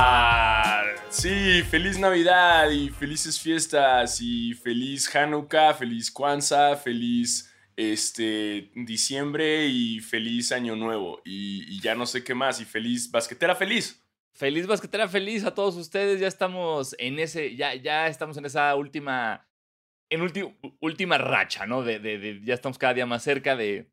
Navidad! Sí, feliz Navidad y felices fiestas y feliz Hanukkah, feliz Kwanzaa, feliz este diciembre y feliz año nuevo y, y ya no sé qué más y feliz basquetera feliz. Feliz basquetera feliz a todos ustedes. Ya estamos en ese, ya, ya estamos en esa última, en ulti- última racha, ¿no? De, de- de- ya estamos cada día más cerca de,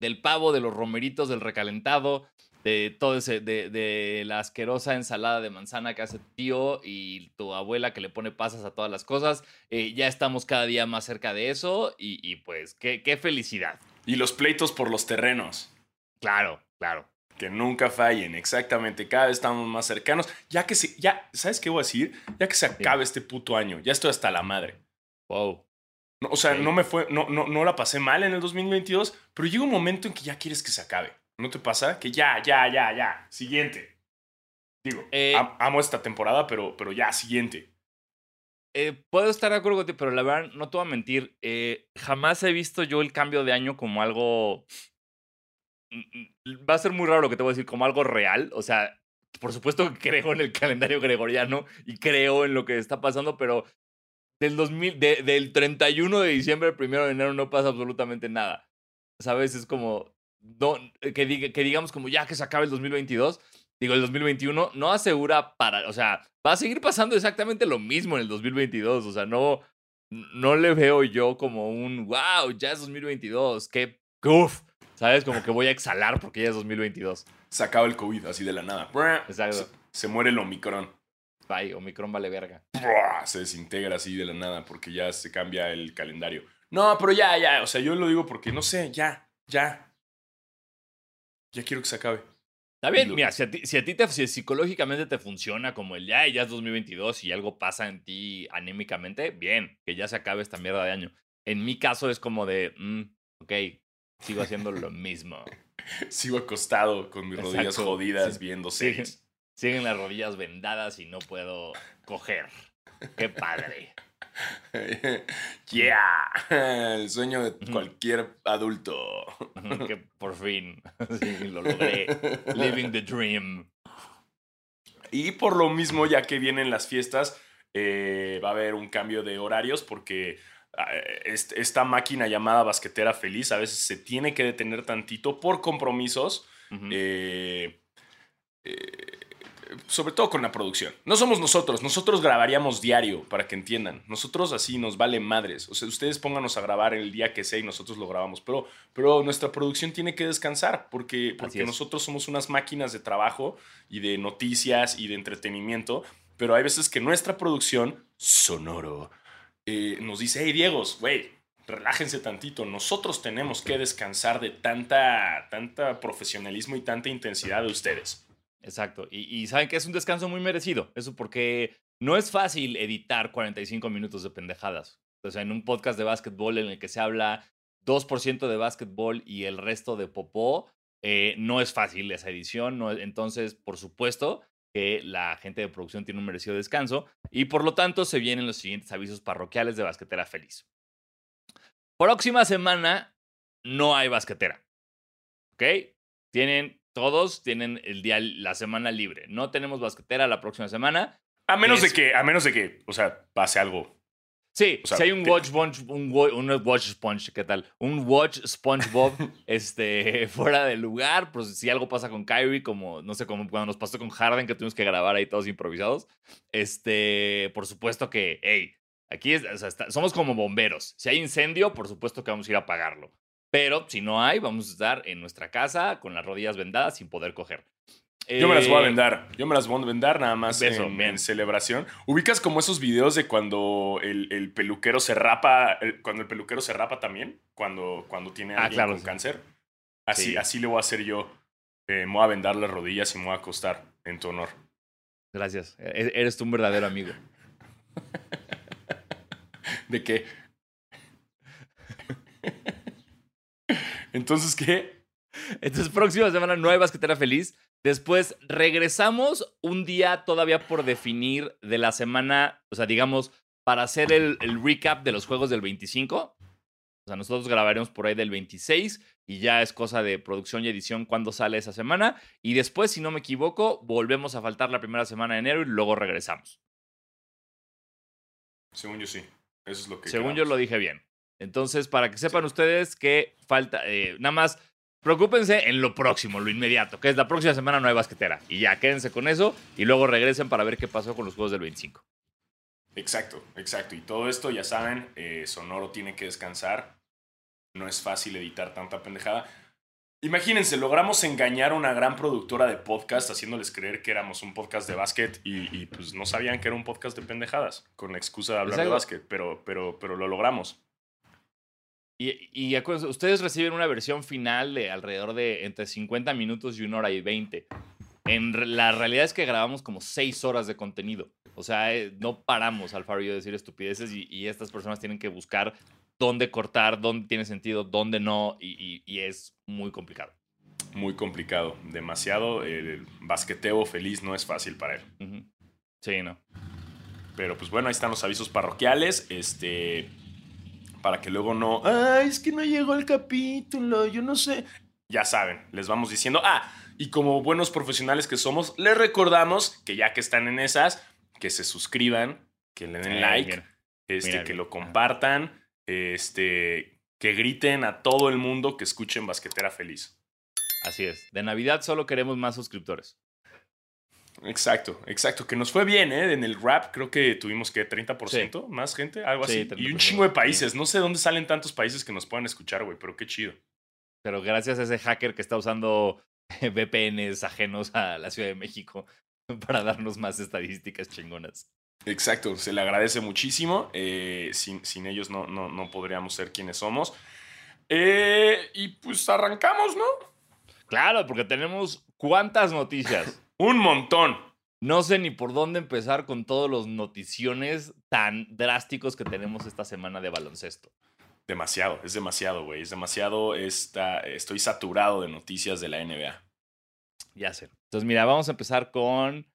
del pavo, de los romeritos, del recalentado, de todo ese, de, de la asquerosa ensalada de manzana que hace tu tío y tu abuela que le pone pasas a todas las cosas. Eh, ya estamos cada día más cerca de eso y, y pues qué, qué felicidad. Y los pleitos por los terrenos. Claro, claro. Que nunca fallen, exactamente. Cada vez estamos más cercanos. Ya que se, ya, ¿sabes qué voy a decir? Ya que se acabe este puto año. Ya estoy hasta la madre. Wow. No, o sea, Sí. no me fue, no, no, no la pasé mal en el 2022, pero llega un momento en que ya quieres que se acabe. ¿No te pasa? Que ya, ya, ya, ya. Siguiente. Digo, Eh, am- amo esta temporada, pero, pero ya, siguiente. Eh, puedo estar de acuerdo contigo, pero la verdad, no te voy a mentir. eh, jamás he visto yo el cambio de año como algo. Mm, mm, Va a ser muy raro lo que te voy a decir, como algo real. O sea, por supuesto que creo en el calendario gregoriano y creo en lo que está pasando, pero del, 2000, de- del 31 de diciembre al 1 de enero no pasa absolutamente nada. ¿Sabes? Es como. No, eh, que, diga- que digamos como ya que se acabe el 2022, digo el 2021, no asegura para, o sea, va a seguir pasando exactamente lo mismo en el 2022, o sea, no, no le veo yo como un, wow, ya es 2022, qué, qué uf, ¿sabes? Como que voy a exhalar porque ya es 2022. Se acaba el COVID así de la nada. Exacto. Se, se muere el Omicron. Bye, Omicron vale verga. Se desintegra así de la nada porque ya se cambia el calendario. No, pero ya, ya. O sea, yo lo digo porque no sé, ya, ya. Ya quiero que se acabe. Está bien, mira, si a ti, si a ti te, si psicológicamente te funciona como el ya, ya es 2022 y algo pasa en ti anímicamente, bien, que ya se acabe esta mierda de año. En mi caso es como de, mm, ok, sigo haciendo lo mismo. Sigo acostado con mis rodillas jodidas sí. viendo series. Siguen las rodillas vendadas y no puedo coger. Qué padre. yeah. El sueño de cualquier adulto. que por fin sí, lo logré. Living the dream. Y por lo mismo, ya que vienen las fiestas, eh, va a haber un cambio de horarios porque ah, est- esta máquina llamada basquetera feliz a veces se tiene que detener tantito por compromisos. Eh, eh, sobre todo con la producción. No somos nosotros, nosotros grabaríamos diario, para que entiendan. Nosotros así nos vale madres. O sea, ustedes pónganos a grabar el día que sea y nosotros lo grabamos. Pero, pero nuestra producción tiene que descansar porque, porque nosotros somos unas máquinas de trabajo y de noticias y de entretenimiento. Pero hay veces que nuestra producción, sonoro, eh, nos dice, hey, Diegos, güey, relájense tantito. Nosotros tenemos que descansar de tanta, tanta profesionalismo y tanta intensidad de ustedes. Exacto. Y, saben que es un descanso muy merecido. Eso porque no es fácil editar 45 minutos de pendejadas. O sea, en un podcast de básquetbol en el que se habla 2% de básquetbol y el resto de popó, eh, no es fácil esa edición. entonces, por supuesto que la gente de producción tiene un merecido descanso y por lo tanto se vienen los siguientes avisos parroquiales de Basquetera Feliz. Próxima semana no hay basquetera. ¿Ok? Tienen, todos tienen el día, la semana libre. No tenemos basquetera la próxima semana. A menos Es- de que, a menos de que, o sea, pase algo. Sí, O sea, si hay un te- Watch Sponge, un, un Watch Sponge, ¿qué tal? Un Watch SpongeBob este, fuera de lugar, pues si algo pasa con Kyrie, como, no sé, como cuando nos pasó con Harden, que tuvimos que grabar ahí todos improvisados, este, por supuesto que, hey, aquí es- o sea, está- somos como bomberos. Si hay incendio, por supuesto que vamos a ir a apagarlo. Pero si no hay, vamos a estar en nuestra casa con las rodillas vendadas sin poder coger. Yo me las voy a Eh, vendar. Yo me las voy a vendar nada más Eso, en, celebración. Ubicas como esos videos de cuando el, el peluquero se rapa, el- cuando el peluquero se rapa también, cuando, cuando tiene Ah, alguien claro, con sí. cáncer. Así, Sí. así le voy a hacer yo. Eh, me voy a vendar las rodillas y me voy a acostar en tu honor. Gracias. E- Eres tú un verdadero amigo. ¿De qué? Entonces, ¿qué? Entonces, próxima semana no hay basquetera feliz. Después regresamos un día todavía por definir de la semana, o sea, digamos, para hacer el, el recap de los juegos del 25. O sea, nosotros grabaremos por ahí del 26 y ya es cosa de producción y edición cuando sale esa semana. Y después, si no me equivoco, volvemos a faltar la primera semana de enero y luego regresamos. Según yo sí. Eso es lo que. Según yo lo dije bien. Entonces, para que sepan ustedes que falta, eh, nada más, preocúpense en lo próximo, lo inmediato, que es la próxima semana no hay basquetera. Y ya, quédense con eso y luego regresen para ver qué pasó con los juegos del 25. Exacto, exacto. Y todo esto, ya saben, eh, Sonoro tiene que descansar. No es fácil editar tanta pendejada. Imagínense, logramos engañar a una gran productora de podcast haciéndoles creer que éramos un podcast de básquet y, y, pues no sabían que era un podcast de pendejadas con la excusa de hablar de básquet, pero, pero, pero lo logramos. Y, y acuérdense, ustedes reciben una versión final de alrededor de entre 50 minutos y una hora y 20. En la realidad es que grabamos como 6 horas de contenido. O sea, eh, no paramos, Alfaro y yo, de decir estupideces y, y estas personas tienen que buscar dónde cortar, dónde tiene sentido, dónde no, y, es muy complicado. Muy complicado, demasiado. El basqueteo feliz no es fácil para él. Sí, no. Pero pues bueno, ahí están los avisos parroquiales. Este. Para que luego no. Ay, es que no llegó el capítulo, yo no sé. Ya saben, les vamos diciendo. Ah, y como buenos profesionales que somos, les recordamos que ya que están en esas, que se suscriban, que le den Eh, like, mira. este, mira, que mira. lo compartan, este, que griten a todo el mundo que escuchen Basquetera Feliz. Así es. De Navidad solo queremos más suscriptores. Exacto, exacto. Que nos fue bien, ¿eh? En el rap creo que tuvimos que 30% más gente, algo Sí, así. Y 30%, un chingo de sí. países. No sé dónde salen tantos países que nos puedan escuchar, güey, pero qué chido. Pero gracias a ese hacker que está usando VPNs ajenos a la Ciudad de México para darnos más estadísticas chingonas. Exacto, se le agradece muchísimo. eh, sin, sin ellos no, no, no podríamos ser quienes somos. Eh, y pues arrancamos, ¿no? Claro, porque tenemos cuántas noticias. Un montón. No sé ni por dónde empezar con todos los noticiones tan drásticos que tenemos esta semana de baloncesto. Demasiado, es demasiado, güey. Es demasiado. Está, estoy saturado de noticias de la NBA. Ya sé. Entonces, mira, vamos a empezar con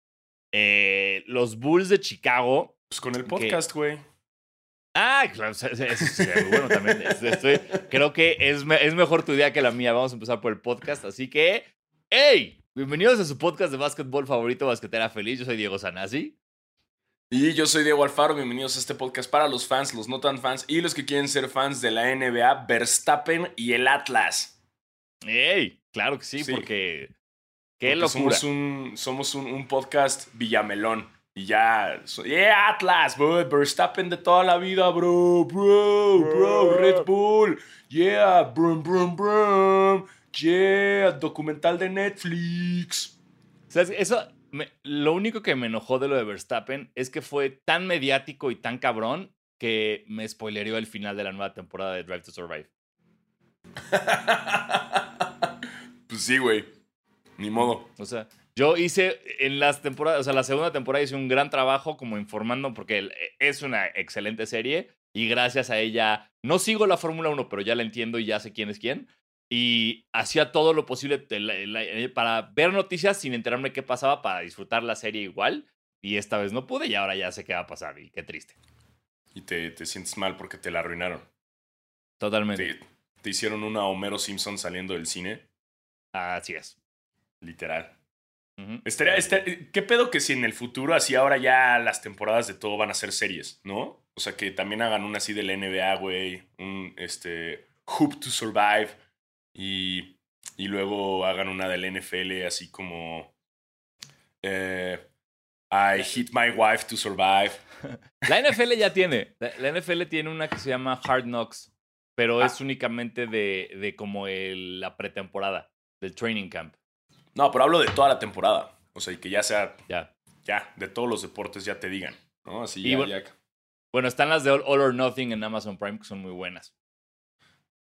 eh, los Bulls de Chicago. Pues con el podcast, güey. Ah, claro, bueno también. Estoy- creo que es, es mejor tu idea que la mía. Vamos a empezar por el podcast. Así que, ¡hey! Bienvenidos a su podcast de básquetbol favorito, Basquetera Feliz. Yo soy Diego Sanasi. Y yo soy Diego Alfaro, bienvenidos a este podcast para los fans, los no tan fans y los que quieren ser fans de la NBA, Verstappen y el Atlas. ¡Ey! Claro que sí, Sí. porque. ¡Qué Porque locura! Somos un, somos un, un podcast Villamelón. Y ya, so- yeah, Atlas, bro, Verstappen de toda la vida, bro, bro, bro, Red Bull, yeah, brum, brum, brum, yeah, documental de Netflix. ¿Sabes? Eso. me- lo único que me enojó de lo de Verstappen es que fue tan mediático y tan cabrón que me spoilereó el final de la nueva temporada de Drive to Survive. pues sí, güey, ni modo. O sea, yo hice en las temporadas, o sea, la segunda temporada hice un gran trabajo como informando porque el- es una excelente serie y gracias a ella no sigo la Fórmula 1, pero ya la entiendo y ya sé quién es quién. Y hacía todo lo posible eh, para ver noticias sin enterarme qué pasaba, para disfrutar la serie igual. Y esta vez no pude y ahora ya sé qué va a pasar y qué triste. Y te, te sientes mal porque te la arruinaron. Totalmente. Te, te hicieron una Homero Simpson saliendo del cine, Así es. literal. Ujú. Estaría, esta- ¿Qué pedo que si en el futuro, así ahora ya las temporadas de todo van a ser series, ¿no? O sea, que también hagan una así del NBA, güey, un este, Hoop to Survive, y, y luego hagan una del NFL así como eh, I Hit My Wife to Survive. La NFL ya tiene. La, la NFL tiene una que se llama Hard Knocks, pero Ah. es únicamente de, de como el- la pretemporada, del training camp. No, pero hablo de toda la temporada. O sea, y que ya sea, Ya. ya, de todos los deportes ya te digan, ¿no? Así ya, bueno- ya- Bueno, están las de All, All or Nothing en Amazon Prime, que son muy buenas.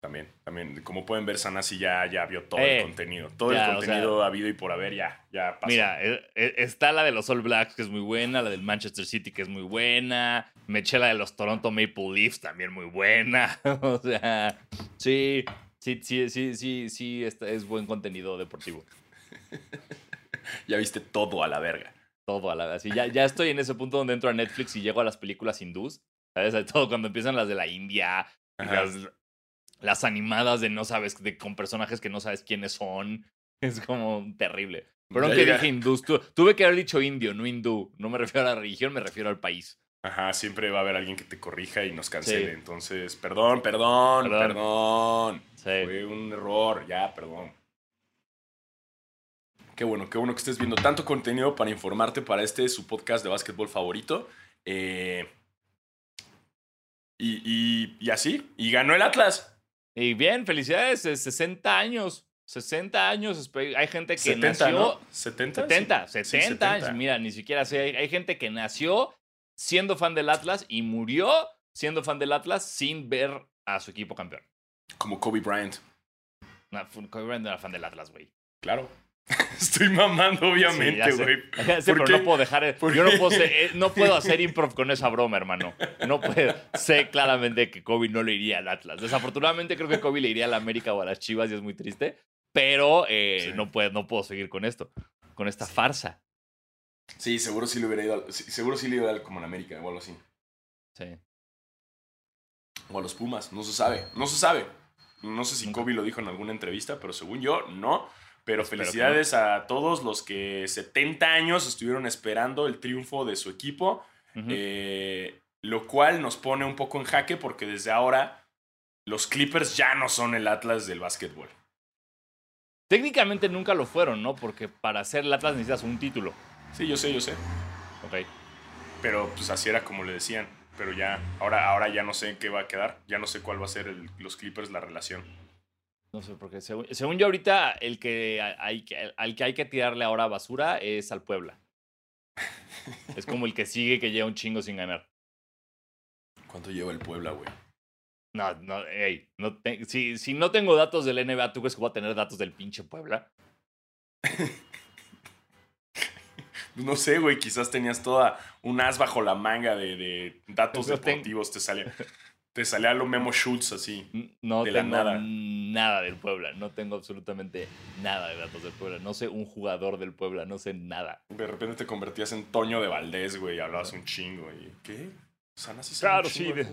También, también. Como pueden ver, Sanasi ya, ya vio todo Eh, el contenido. Todo ya, el o sea- contenido habido y por haber ya, ya pasó. Mira, eh, eh, está la de los All Blacks, que es muy buena, la del Manchester City, que es muy buena. Me eché la de los Toronto Maple Leafs, también muy buena. o sea, sí, sí, sí, sí, sí, sí, esta- es buen contenido deportivo. Ya viste todo a la verga. todo a la vez. Así ya, ya estoy en ese punto donde entro a Netflix y llego a las películas hindús. ¿Sabes? Todo cuando empiezan las de la India. las- Las animadas de no sabes, de, con personajes que no sabes quiénes son. Es como terrible. Perdón Ya que llega- dije hindú. tu- Tuve que haber dicho indio, no hindú. No me refiero a la religión, me refiero al país. Ajá, siempre va a haber alguien que te corrija y nos cancele. Sí. Entonces, perdón, perdón, Perdón. perdón. Sí. Fue un error, ya, perdón. Qué bueno, qué bueno que estés viendo tanto contenido para informarte para este su podcast de básquetbol favorito. Eh, y, y- y así, y ganó el Atlas. Y bien, felicidades, eh, 60 años. 60 años. Hay gente que 70, nació. ¿no? 70. 70, Sí. 70, Sí, 70. años. Mira, ni siquiera sé. Hay, hay gente que nació siendo fan del Atlas y murió siendo fan del Atlas sin ver a su equipo campeón. Como Kobe Bryant. No, Kobe Bryant no era fan del Atlas, güey. Claro. Estoy mamando, Sí, obviamente, güey. Ya sé, ¿Por pero qué? no puedo dejar. ¿Por Yo no puedo, ser- eh, no puedo hacer improv con esa broma, hermano. No puedo. Sé claramente que Kobe no le iría al Atlas. Desafortunadamente, creo que Kobe le iría a la América o a las Chivas y es muy triste. Pero eh, Sí. no, puedo, no puedo seguir con esto. Con esta farsa. Sí, seguro sí le hubiera ido al, sí, seguro sí le iba al como en América o algo así. Sí. O a los Pumas, no se sabe, no se sabe. No sé si. Kobe lo dijo en alguna entrevista, pero según yo, no. Pero Espero que felicidades a todos los que 70 años estuvieron esperando el triunfo de su equipo, eh, lo cual nos pone un poco en jaque porque desde ahora los Clippers ya no son el Atlas del básquetbol. Técnicamente nunca lo fueron, ¿no? Porque para ser el Atlas necesitas un título. Sí, yo sé, yo sé. Ok. Pero pues así era como le decían. Pero ya, ahora, ahora ya no sé qué va a quedar. Ya no sé cuál va a ser el- los Clippers la relación. No sé, porque según, según yo ahorita el que hay al que hay que tirarle ahora basura es al Puebla. Es como el que sigue que lleva un chingo sin ganar. ¿Cuánto lleva el Puebla, güey? No, no, ey, no te- si, si no tengo datos del NBA, ¿tú crees que voy a tener datos del pinche Puebla? No sé, güey, quizás tenías toda un as bajo la manga de, de datos No tengo- deportivos. Te salía, te salía lo Memo Schultz así. No De la tengo nada. nada del Puebla. No tengo absolutamente nada de datos del Puebla. No sé un jugador del Puebla, no sé nada. De repente te convertías en Toño de Valdés, güey, y hablabas un chingo. Y, ¿Qué? Sí sabe un Claro, sí, de.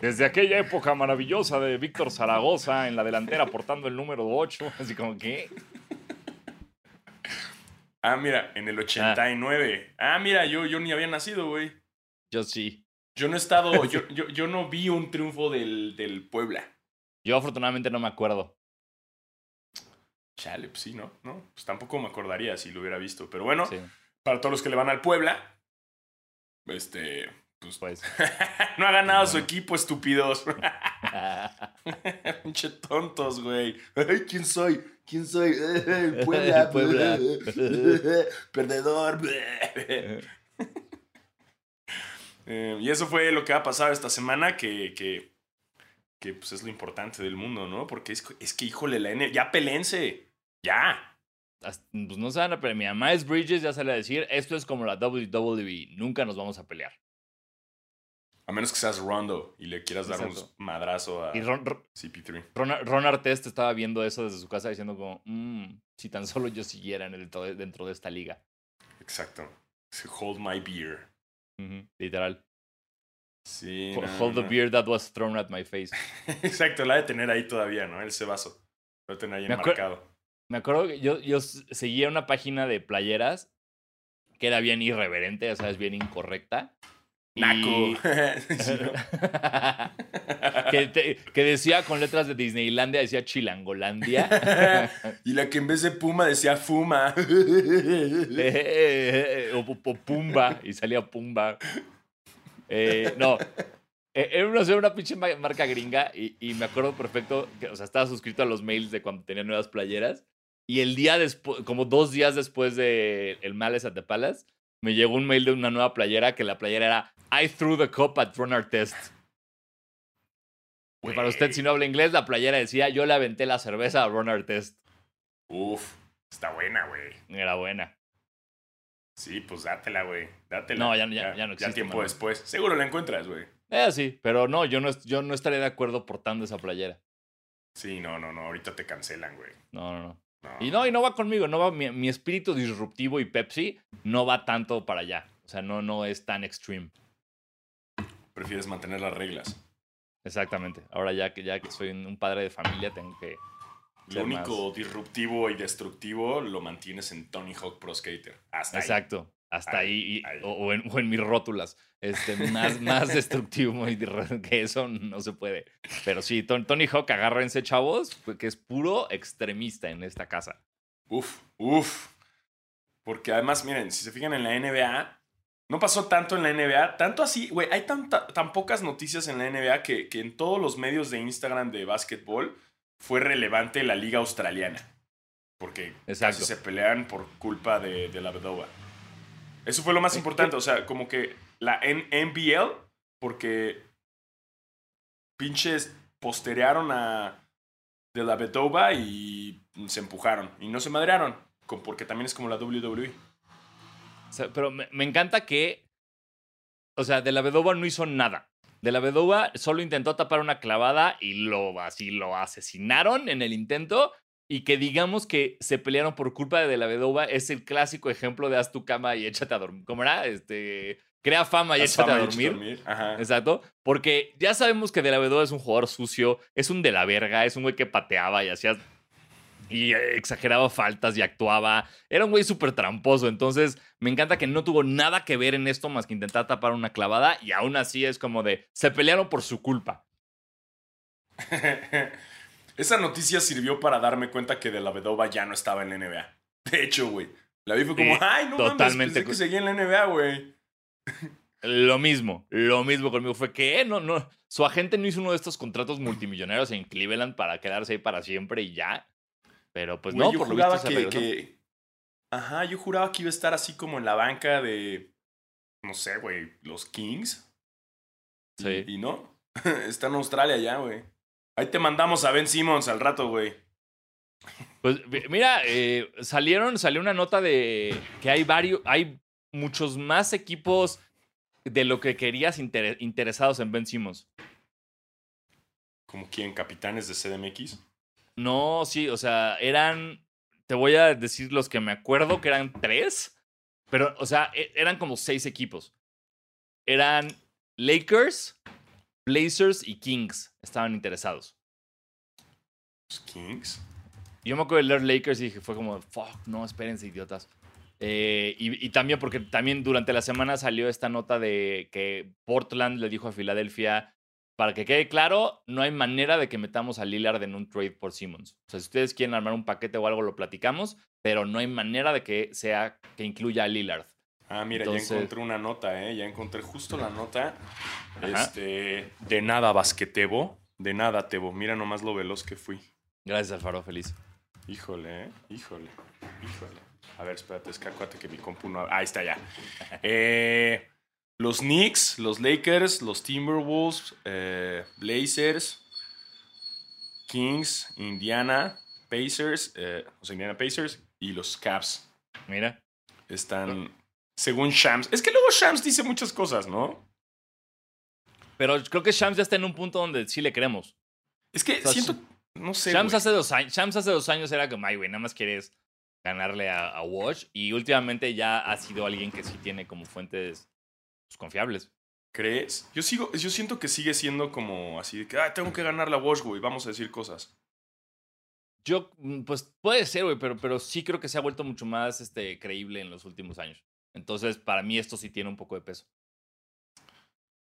Desde aquella época maravillosa de Víctor Zaragoza en la delantera portando el número 8. Así como que. Ah, mira, en el 89. Ah, mira, yo, yo ni había nacido, güey. Yo sí. Yo no he estado, yo, yo, yo no vi un triunfo del, del Puebla. Yo afortunadamente no me acuerdo. Chale, pues sí, ¿no? ¿no? Pues tampoco me acordaría si lo hubiera visto. Pero bueno, Sí, para todos los que le van al Puebla, este, pues, pues. no ha ganado su equipo, estúpidos. Pinche tontos, güey. ¿quién soy? ¿Quién soy? El Puebla. Puebla. Perdedor. Eh, y eso fue lo que ha pasado esta semana, que, que, que, pues es lo importante del mundo, ¿no? Porque es, es que, híjole, la N... Ya pelense. Ya. Hasta- Pues no se van a pelear. Mi mamá es Bridges, ya sale a decir, esto es como la WWE, nunca nos vamos a pelear. A menos que seas Rondo y le quieras dar un madrazo a Y Ron, Ron, CP3. Ron- Ron Artest estaba viendo eso desde su casa diciendo como, "Mm, si tan solo yo siguiera en el, dentro de- esta liga. Exacto. Hold my beer. Literal. Sí. Ho- no, Hold the beer that was thrown at my face. Exacto, la de tener ahí todavía, ¿no? Ese vaso. Lo tener ahí Me enmarcado. Me acuerdo que yo, yo seguía una página de playeras que era bien irreverente, o sea, es bien incorrecta. Naco. Que, te- que decía con letras de Disneylandia, decía Chilangolandia. y la que en vez de Puma decía Fuma. Eh, o, o Pumba, y salía Pumba. Eh, no, eh, era una, era una pinche ma- marca gringa y, y me acuerdo perfecto que, o sea, estaba suscrito a los mails de cuando tenía nuevas playeras y el día después, como dos días después de el Malice at the Palace, me llegó un mail de una nueva playera que la playera era I threw the cup at Ron Artest. Que para usted, si no habla inglés, la playera decía yo le aventé la cerveza a Ron Artest. Uf, está buena, güey. Era buena. Sí, pues dátela, güey. Dátela. No, ya- ya- ya no existe, tiempo mano. después. Seguro la encuentras, güey. Eh, sí, pero no, yo no, yo no estaría de acuerdo portando esa playera. Sí, no, no, no. Ahorita te cancelan, güey. No, no, no. No. Y no, y no va conmigo, no va, mi, mi espíritu disruptivo y Pepsi no va tanto para allá. O sea, no, no es tan extreme. Prefieres mantener las reglas. Exactamente. Ahora ya que, ya que soy un padre de familia, tengo que. Lo único disruptivo y destructivo lo mantienes en Tony Hawk Pro Skater. Hasta Exacto. Hasta ahí, O, en, o, en, mis rótulas. Este, más, más destructivo que eso no se puede. Pero sí, Tony Hawk, agárrense, chavos, que es puro extremista en esta casa. Uf, uf. Porque además, miren, si se fijan en la NBA, no pasó tanto en la NBA, tanto así, güey, hay tan, tan, pocas noticias en la NBA que, que en todos los medios de Instagram de básquetbol fue relevante la liga australiana. Porque casi se pelean por culpa de, de la Bedova. Eso fue lo más importante, o sea, como que la NBL, porque pinches posterearon a de la Bedova y se empujaron y no se madrearon, porque también es como la WWE. pero me, encanta que, o sea, de la Bedova no hizo nada. De la Bedova solo intentó tapar una clavada y lo así lo asesinaron en el intento y que digamos que se pelearon por culpa de, de la Vedova es el clásico ejemplo de haz tu cama y échate a dormir. ¿Cómo era? Este, crea fama y échate a dormir. Exacto. Porque ya sabemos que de la Vedova es un jugador sucio, es un de la verga, es un güey que pateaba y hacía y exageraba faltas y actuaba. Era un güey súper tramposo. Entonces, me encanta que no tuvo nada que ver en esto más que intentar tapar una clavada. Y aún así es como de, se pelearon por su culpa. Esa noticia sirvió para darme cuenta que De La Vedova ya no estaba en la NBA. De hecho, güey. La vi fue como, ay, no totalmente mames, que seguía en la NBA, güey. Lo mismo, lo mismo conmigo. Fue que, no, no. Su agente no hizo uno de estos contratos multimillonarios en Cleveland para quedarse ahí para siempre y ya. Pero pues no, por lo visto que, que, Ajá, yo juraba que iba a estar así como en la banca de. No sé, güey, los Kings. Sí. y no. Está en Australia ya, güey. Ahí te mandamos a Ben Simmons al rato, güey. Pues mira, eh, salieron, salió una nota de que hay varios, hay muchos más equipos de lo que querías interesados en Ben Simmons. ¿Como quién? ¿Capitanes de CDMX? No, sí, o sea, eran, te voy a decir los que me acuerdo que eran tres, pero, o sea, e, eran como seis equipos. Eran Lakers, Blazers y Kings estaban interesados. ¿Los Kings? Yo me acuerdo de leer Lakers y dije, fue como, fuck, no, espérense, idiotas. Eh, y, también porque también durante la semana salió esta nota de que Portland le dijo a Filadelfia, para que quede claro, no hay manera de que metamos a Lillard en un trade por Simmons. O sea, si ustedes quieren armar un paquete o algo, lo platicamos, pero no hay manera de que sea que incluya a Lillard. Ah, mira, ya encontré una nota, ¿eh? Ya encontré justo la nota. Este, de nada, Basquetebo. De nada, Tebo. Mira nomás lo veloz que fui. Gracias, Alfaro, feliz. Híjole, ¿eh? Híjole, híjole. A ver, espérate, es que mi compu no... Ahí está ya. Eh, los Knicks, los Lakers, los Timberwolves, eh, Blazers, Kings, Indiana, Pacers, eh, o sea, Indiana Pacers y los Caps. Mira. Están según Shams. Es que luego Shams dice muchas cosas, ¿no? Pero creo que Shams ya está en un punto donde sí le creemos. Es que siento. No sé. Shams hace, dos años, Shams hace dos años era como, ay, güey, nada más quieres ganarle a, a Watch. Y últimamente ya ha sido alguien que sí tiene como fuentes pues, confiables. ¿Crees? Yo sigo, yo siento que sigue siendo como así de que, ah, tengo que ganar la Watch, güey, vamos a decir cosas. Yo, mm, pues puede ser, güey, pero, pero sí creo que se ha vuelto mucho más este, creíble en los últimos años. Entonces, para mí esto sí tiene un poco de peso.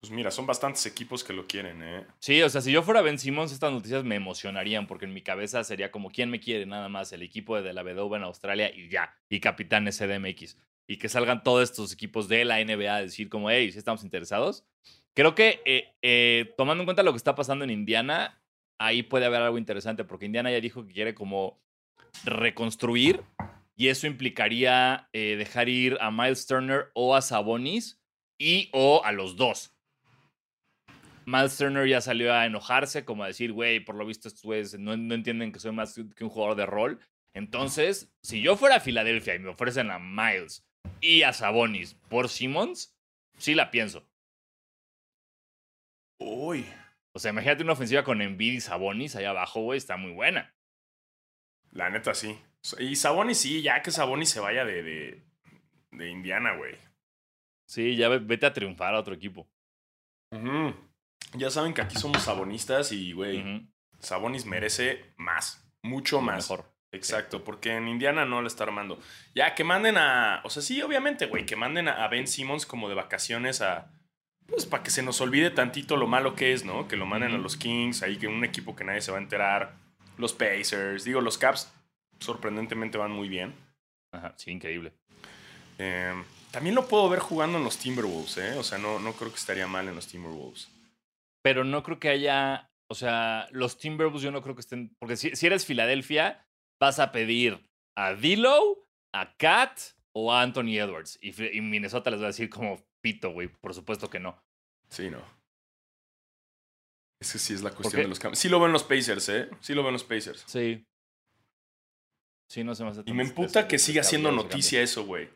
Pues mira, son bastantes equipos que lo quieren, ¿eh? Sí, o sea, si yo fuera Ben Simmons, estas noticias me emocionarían porque en mi cabeza sería como, ¿quién me quiere? Nada más, el equipo de la Vedova en Australia y ya, y capitán SDMX. Y que salgan todos estos equipos de la NBA a decir como, hey, si estamos interesados. Creo que eh, eh, tomando en cuenta lo que está pasando en Indiana, ahí puede haber algo interesante porque Indiana ya dijo que quiere como reconstruir y eso implicaría eh, dejar ir a Miles Turner o a Sabonis y o a los dos. Miles Turner ya salió a enojarse, como a decir, güey, por lo visto estos güeyes no, no, entienden que soy más que un jugador de rol. Entonces, si yo fuera a Filadelfia y me ofrecen a Miles y a Sabonis por Simmons, sí la pienso. Uy. O sea, imagínate una ofensiva con Embiid y Sabonis ahí abajo, güey, está muy buena. La neta, sí. Y Sabonis sí, ya que Sabonis se vaya de, de, de Indiana, güey. Sí, ya vete a triunfar a otro equipo. Ya saben que aquí somos sabonistas y, güey, Sabonis merece más. Mucho más. Mejor. Exacto, porque en Indiana no le está armando. Ya, que manden a. O sea, sí, obviamente, güey, que manden a Ben Simmons como de vacaciones a. Pues para que se nos olvide tantito lo malo que es, ¿no? Que lo manden a los Kings, ahí que un equipo que nadie se va a enterar. Los Pacers, digo, los Caps sorprendentemente van muy bien. Ajá, sí, increíble. Eh, también lo puedo ver jugando en los Timberwolves, ¿eh? O sea, no, no creo que estaría mal en los Timberwolves. Pero no creo que haya. O sea, los Timberwolves yo no creo que estén. Porque si, si eres Filadelfia, vas a pedir a D'Lo, a Kat o a Anthony Edwards. Y, y Minnesota les va a decir como pito, güey. Por supuesto que no. Sí, no. Ese sí es la cuestión de los cambios. Sí lo ven los Pacers, ¿eh? Sí lo ven los Pacers. Sí. Sí, no se me hace Y me emputa que siga siendo noticia eso, güey.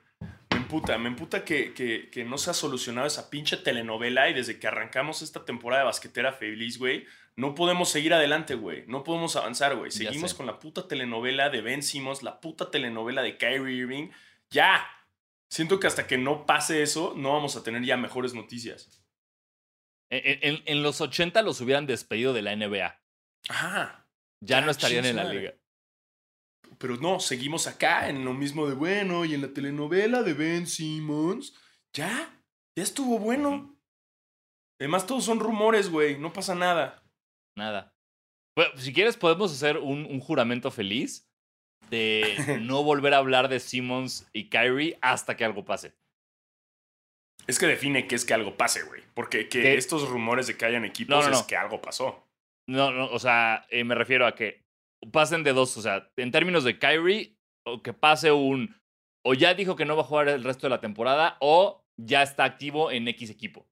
Me emputa, me emputa que, que, que no se ha solucionado esa pinche telenovela y desde que arrancamos esta temporada de basquetera feliz, güey, no podemos seguir adelante, güey. No podemos avanzar, güey. Seguimos con la puta telenovela de Ben Simmons, la puta telenovela de Kyrie Irving. Ya. Siento que hasta que no pase eso, no vamos a tener ya mejores noticias. En, en- en los 80 los hubieran despedido de la NBA. Ajá. Ya Ya, no estarían chingue en la liga. Pero no, seguimos acá en lo mismo de bueno y en la telenovela de Ben Simmons. Ya, ya estuvo bueno. Además, todos son rumores, güey. No pasa nada. Nada. Bueno, si quieres, podemos hacer un, un juramento feliz de no volver a hablar de Simmons y Kyrie hasta que algo pase. Es que define que es que algo pase, güey. Porque que ¿Qué? estos rumores de que hayan equipos No, no, es que algo pasó. No, no, o sea, eh, me refiero a que pasen de dos. O sea, en términos de Kyrie, o que pase un. O ya dijo que no va a jugar el resto de la temporada, o ya está activo en X equipo.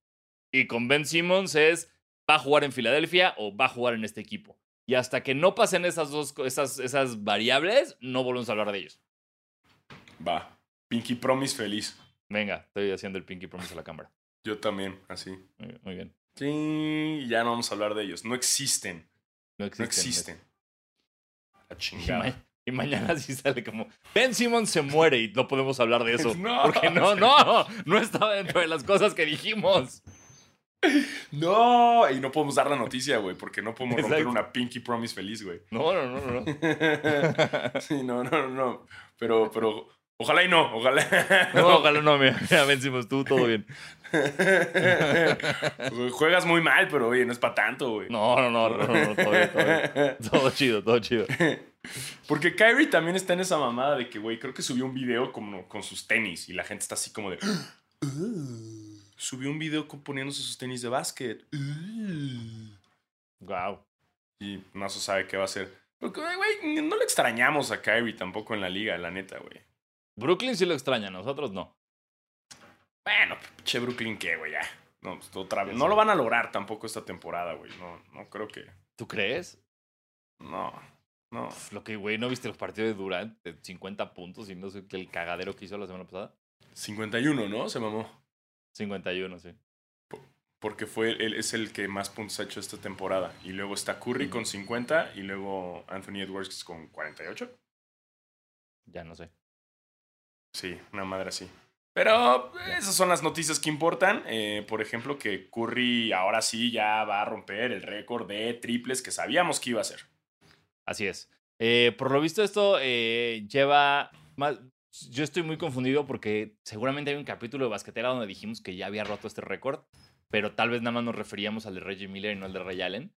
Y con Ben Simmons es. Va a jugar en Filadelfia o va a jugar en este equipo. Y hasta que no pasen esas dos esas, esas variables, no volvemos a hablar de ellos. Va. Pinky Promise feliz. Venga, estoy haciendo el Pinky Promise a la cámara. Yo también, así. Muy bien, Muy bien. Sí, ya no vamos a hablar de ellos. No existen. No No existen. Y, chingada. ma- y mañana sí sale como Ben Simmons se muere y no podemos hablar de eso. No. Porque no, no, no estaba dentro de las cosas que dijimos. No, y no podemos dar la noticia, güey, porque no podemos romper una Pinky Promise feliz, güey. No, no, no, no. no. sí, no, no, no, no. Pero, pero, ojalá y no, ojalá. No, ojalá no, mira, mira, Ben Simmons, tú todo bien. Juegas muy mal, pero oye, no es para tanto, güey. No, no, no, no, no, todo bien, todo bien. Todo chido, todo chido. Porque Kyrie también está en esa mamada de que, güey, creo que subió un video como con sus tenis y la gente está así como de. "Ah, Subió un video poniéndose sus tenis de básquet. Wow. Y Mazo sabe qué va a hacer. Porque, güey, no le extrañamos a Kyrie tampoco en la liga, la neta, güey. Brooklyn sí lo extraña, nosotros no. Bueno, che Brooklyn, ¿qué, güey? Ya. No, pues, otra vez. No lo van a lograr tampoco esta temporada, güey. No, no creo que. ¿Tú crees? No, no. Lo que, güey, ¿no viste los partidos de Durant de 50 puntos y no sé qué el cagadero que hizo la semana pasada? 51, ¿no? Se mamó. 51, sí. Porque fue él es el que más puntos ha hecho esta temporada. Y luego está Curry con 50 y luego Anthony Edwards con 48. Ya no sé. Sí, una madre así. Pero esas son las noticias que importan. Eh, por ejemplo, que Curry ahora sí ya va a romper el récord de triples que sabíamos que iba a hacer. Así es. Eh, por lo visto, esto eh, lleva más. Yo estoy muy confundido porque seguramente hay un capítulo de basquetera donde dijimos que ya había roto este récord, pero tal vez nada más nos referíamos al de Reggie Miller y no al de Ray Allen.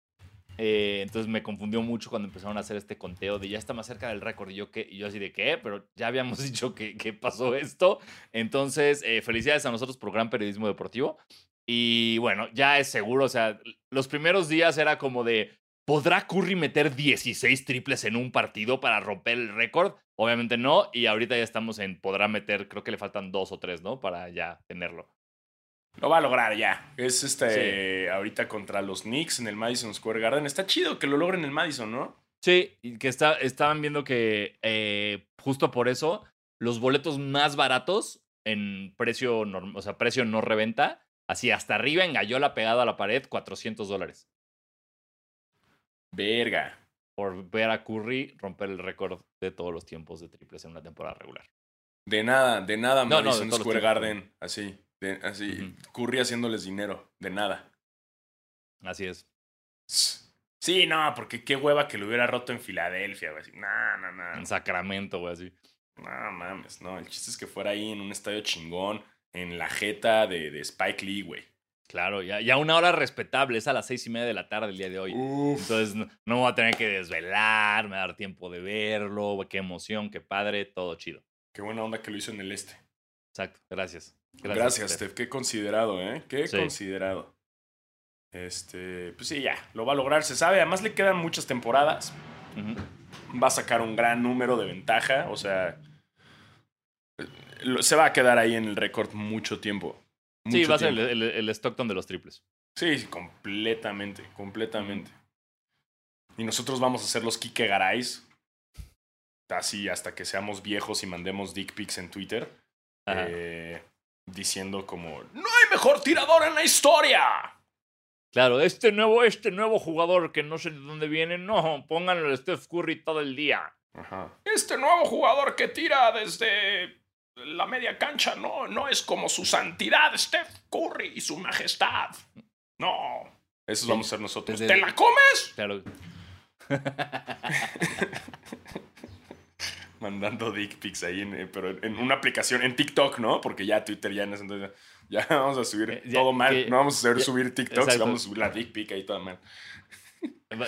Eh, entonces me confundió mucho cuando empezaron a hacer este conteo de ya está más cerca del récord. Y yo, ¿qué? Y yo así de qué, pero ya habíamos dicho que, que pasó esto. Entonces, eh, felicidades a nosotros por gran periodismo deportivo. Y bueno, ya es seguro, o sea, los primeros días era como de, ¿podrá Curry meter 16 triples en un partido para romper el récord? Obviamente no, y ahorita ya estamos en, podrá meter, creo que le faltan dos o tres, ¿no? Para ya tenerlo. Lo va a lograr ya. Es este ahorita contra los Knicks en el Madison Square Garden. Está chido que lo logren en el Madison, ¿no? Sí, y que está, estaban viendo que eh, justo por eso los boletos más baratos en precio, norm- o sea, precio no reventa, así hasta arriba en Gallola pegado a la pared, 400 dólares. Verga. Por ver a Curry romper el récord de todos los tiempos de triples en una temporada regular. De nada, de nada, No, Madison Square Garden. Así, de- así. Ujú. Curry haciéndoles dinero. De nada. Así es. Sí, no, porque qué hueva que lo hubiera roto en Filadelfia, güey. No, no, no. En Sacramento, güey, así. No mames, no. El chiste es que fuera ahí en un estadio chingón, en la jeta de, de Spike Lee, güey. Claro, ya, ya una hora respetable, es a las seis y media de la tarde el día de hoy. Uf. Entonces no, no me voy a tener que desvelar, me va a dar tiempo de verlo, qué emoción, qué padre, todo chido. Qué buena onda que lo hizo en el este. Exacto, gracias. Gracias, Steph. Steph. Qué considerado, ¿eh? Qué Sí. considerado. Este, pues sí, ya, lo va a lograr, se sabe. Además le quedan muchas temporadas. Va a sacar un gran número de ventaja. O sea, lo- se va a quedar ahí en el récord mucho tiempo. Sí, va a ser el, el- el Stockton de los triples. Sí, completamente, completamente. Y nosotros vamos a ser los Kike Garais. Así hasta que seamos viejos y mandemos dick pics en Twitter. Eh, diciendo como, ¡No hay mejor tirador en la historia! Claro, este nuevo, este nuevo jugador que no sé de dónde viene, no, pónganlo al Steph Curry todo el día. Ajá. Este nuevo jugador que tira desde la media cancha no, no es como su santidad, Steph Curry y su majestad. No. Esos Sí. vamos a ser nosotros. Desde- ¿Te la comes? Claro. Mandando dick pics ahí, en, eh, pero en una aplicación, en TikTok, ¿no? Porque ya Twitter ya en ese entonces ya vamos a subir Eh, ya- todo mal. que- no vamos a hacer ya- subir TikToks, vamos a subir la dick pic ahí toda mal.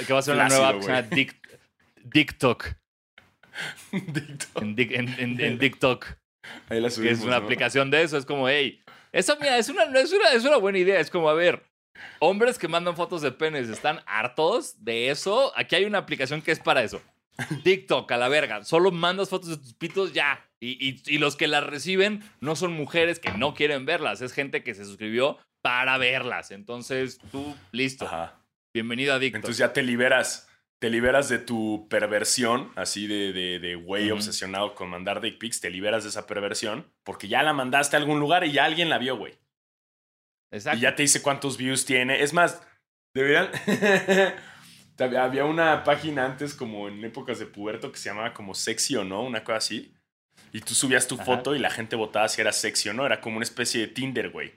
Que va a ser una nueva app. Dick, TikTok. TikTok. En, en, TikTok. Ahí la Que subimos. es una ¿no? aplicación de eso. Es como, hey, eso, mira, es una, es, una, es una buena idea. Es como, a ver, hombres que mandan fotos de penes están hartos de eso. Aquí hay una aplicación que es para eso. TikTok, a la verga. Solo mandas fotos de tus pitos ya. Y, y- y los que las reciben no son mujeres que no quieren verlas. Es gente que se suscribió para verlas. Entonces, tú, listo. Ajá. Bienvenido a TikTok. Entonces ya te liberas. Te liberas de tu perversión, así de, de, de güey obsesionado con mandar dick pics. Te liberas de esa perversión porque ya la mandaste a algún lugar y ya alguien la vio, güey. Exacto. Y ya te dice cuántos views tiene. Es más, deberían. Había una página antes, como en épocas de puberto, que se llamaba como sexy o no, una cosa así. Y tú subías tu Ajá. foto y la gente votaba si era sexy o no. Era como una especie de Tinder, güey.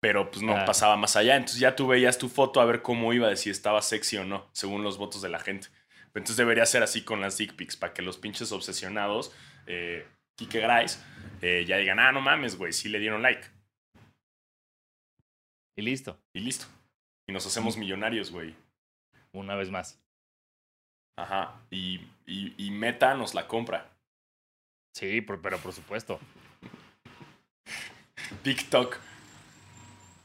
Pero pues no pasaba más allá. Entonces ya tú veías tu foto a ver cómo iba, de si estaba sexy o no, según los votos de la gente. Entonces debería ser así con las dick pics, para que los pinches obsesionados, eh, Kike Grice, eh, ya digan, ah, no mames, güey, sí le dieron like. Y listo. Y listo. Y nos hacemos millonarios, güey. Una vez más. Ajá. Y, y, y Meta nos la compra. Sí, por- pero por supuesto. TikTok.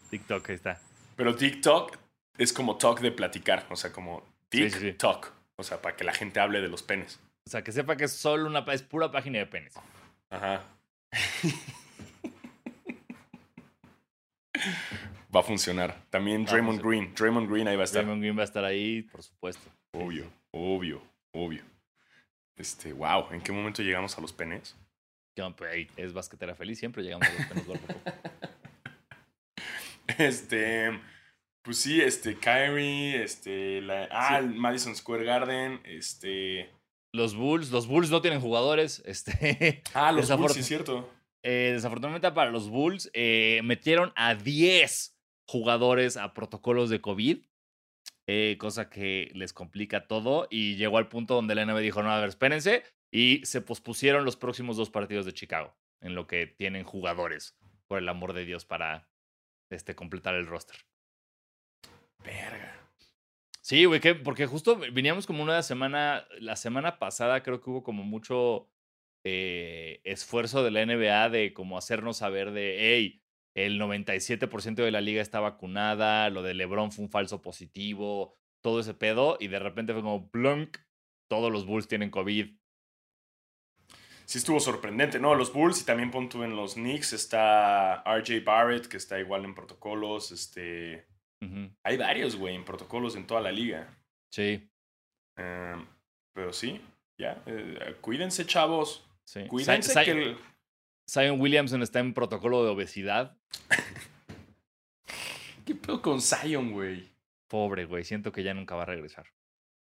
TikTok, ahí está. Pero TikTok es como talk de platicar. O sea, como Sí, sí, sí. TikTok. O sea, para que la gente hable de los penes. O sea, que sepa que es solo una, es pura página de penes. Ajá. Va a funcionar. También Va Draymond. Green. Draymond Green ahí va a estar. Draymond Green va a estar ahí, por supuesto. Obvio, obvio, obvio. Este, wow, ¿en qué momento llegamos a los penes? Es basquetera feliz, siempre llegamos a los penes. Este, pues sí, este, Kyrie, este, la, ah, el Madison Square Garden, este, Los Bulls, los Bulls no tienen jugadores. Este, ah, los Bulls, Desafortun- sí es cierto. eh, desafortunadamente para los Bulls, eh, metieron a 10 jugadores a protocolos de COVID. eh, cosa que les complica todo y llegó al punto donde la NBA dijo, no, a ver, espérense, y se pospusieron los próximos dos partidos de Chicago, en lo que tienen jugadores, por el amor de Dios, para este, completar el roster. Verga. Sí, güey, que- porque justo veníamos como una semana, la semana pasada creo que hubo como mucho eh, esfuerzo de la NBA de como hacernos saber de, hey, el 97% de la liga está vacunada, lo de LeBron fue un falso positivo, todo ese pedo, y de repente fue como, blunk, todos los Bulls tienen COVID. Sí estuvo sorprendente, ¿no? Los Bulls y también pon tú en los Knicks está RJ Barrett, que está igual en protocolos, este, hay varios, güey, en protocolos en toda la liga. Sí, Em, pero sí, ya, eh, cuídense, chavos. sí. Cuídense que... El- Zion Williamson está en protocolo de obesidad. ¿Qué pedo con Zion, güey? Pobre, güey, siento que ya nunca va a regresar.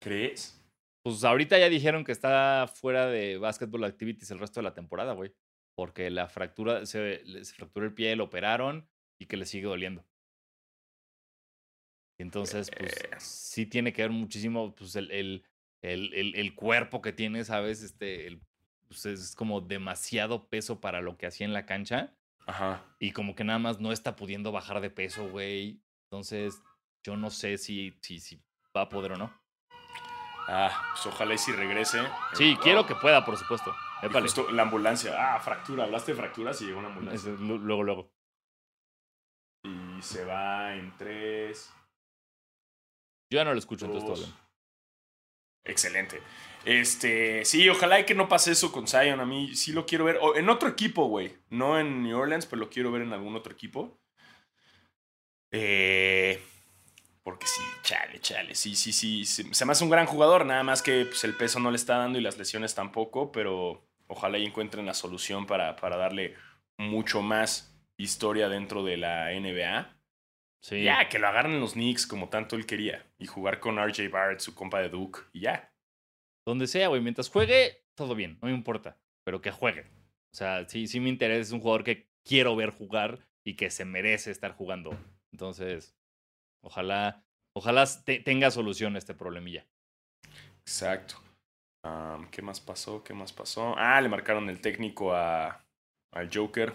¿Crees? Pues ahorita ya dijeron que está fuera de basketball activities el resto de la temporada, güey. Porque la fractura, se, se fracturó el pie, lo operaron y que le sigue doliendo. Entonces, pues Eh. sí tiene que ver muchísimo pues, el, el, el, el- el cuerpo que tiene, ¿sabes? Este, el- pues, es como demasiado peso para lo que hacía en la cancha Ajá. y como que nada más no está pudiendo bajar de peso, güey. Entonces, yo no sé si, si, si va a poder o no. Ah, pues ojalá y si regrese. Sí, Eh, quiero oh, que pueda, por supuesto. justo la ambulancia. Ah, fractura. Hablaste de fracturas y llegó una ambulancia. lu- Luego, luego. Y se va en tres. Yo ya no lo escucho, entonces todo dos. bien. Excelente. Este, sí, ojalá y que no pase eso con Zion. A mí sí lo quiero ver. o en otro equipo, güey. No en New Orleans, pero lo quiero ver en algún otro equipo. Eh, porque sí, chale, chale. Sí, sí, sí. Se, me hace un gran jugador. Nada más que pues, el peso no le está dando y las lesiones tampoco. Pero ojalá y encuentren la solución para, para darle mucho más historia dentro de la NBA. Sí. Ya, que lo agarren en los Knicks como tanto él quería. Y jugar con RJ Barrett, su compa de Duke. Y ya. Donde sea, güey. Mientras juegue, todo bien. No me importa. Pero que juegue. O sea, sí, sí me interesa. Es un jugador que quiero ver jugar y que se merece estar jugando. Entonces, ojalá, ojalá te- tenga solución este problemilla. Exacto. ¿Qué más pasó? ¿Qué más pasó? Ah, le marcaron el técnico a, al Joker.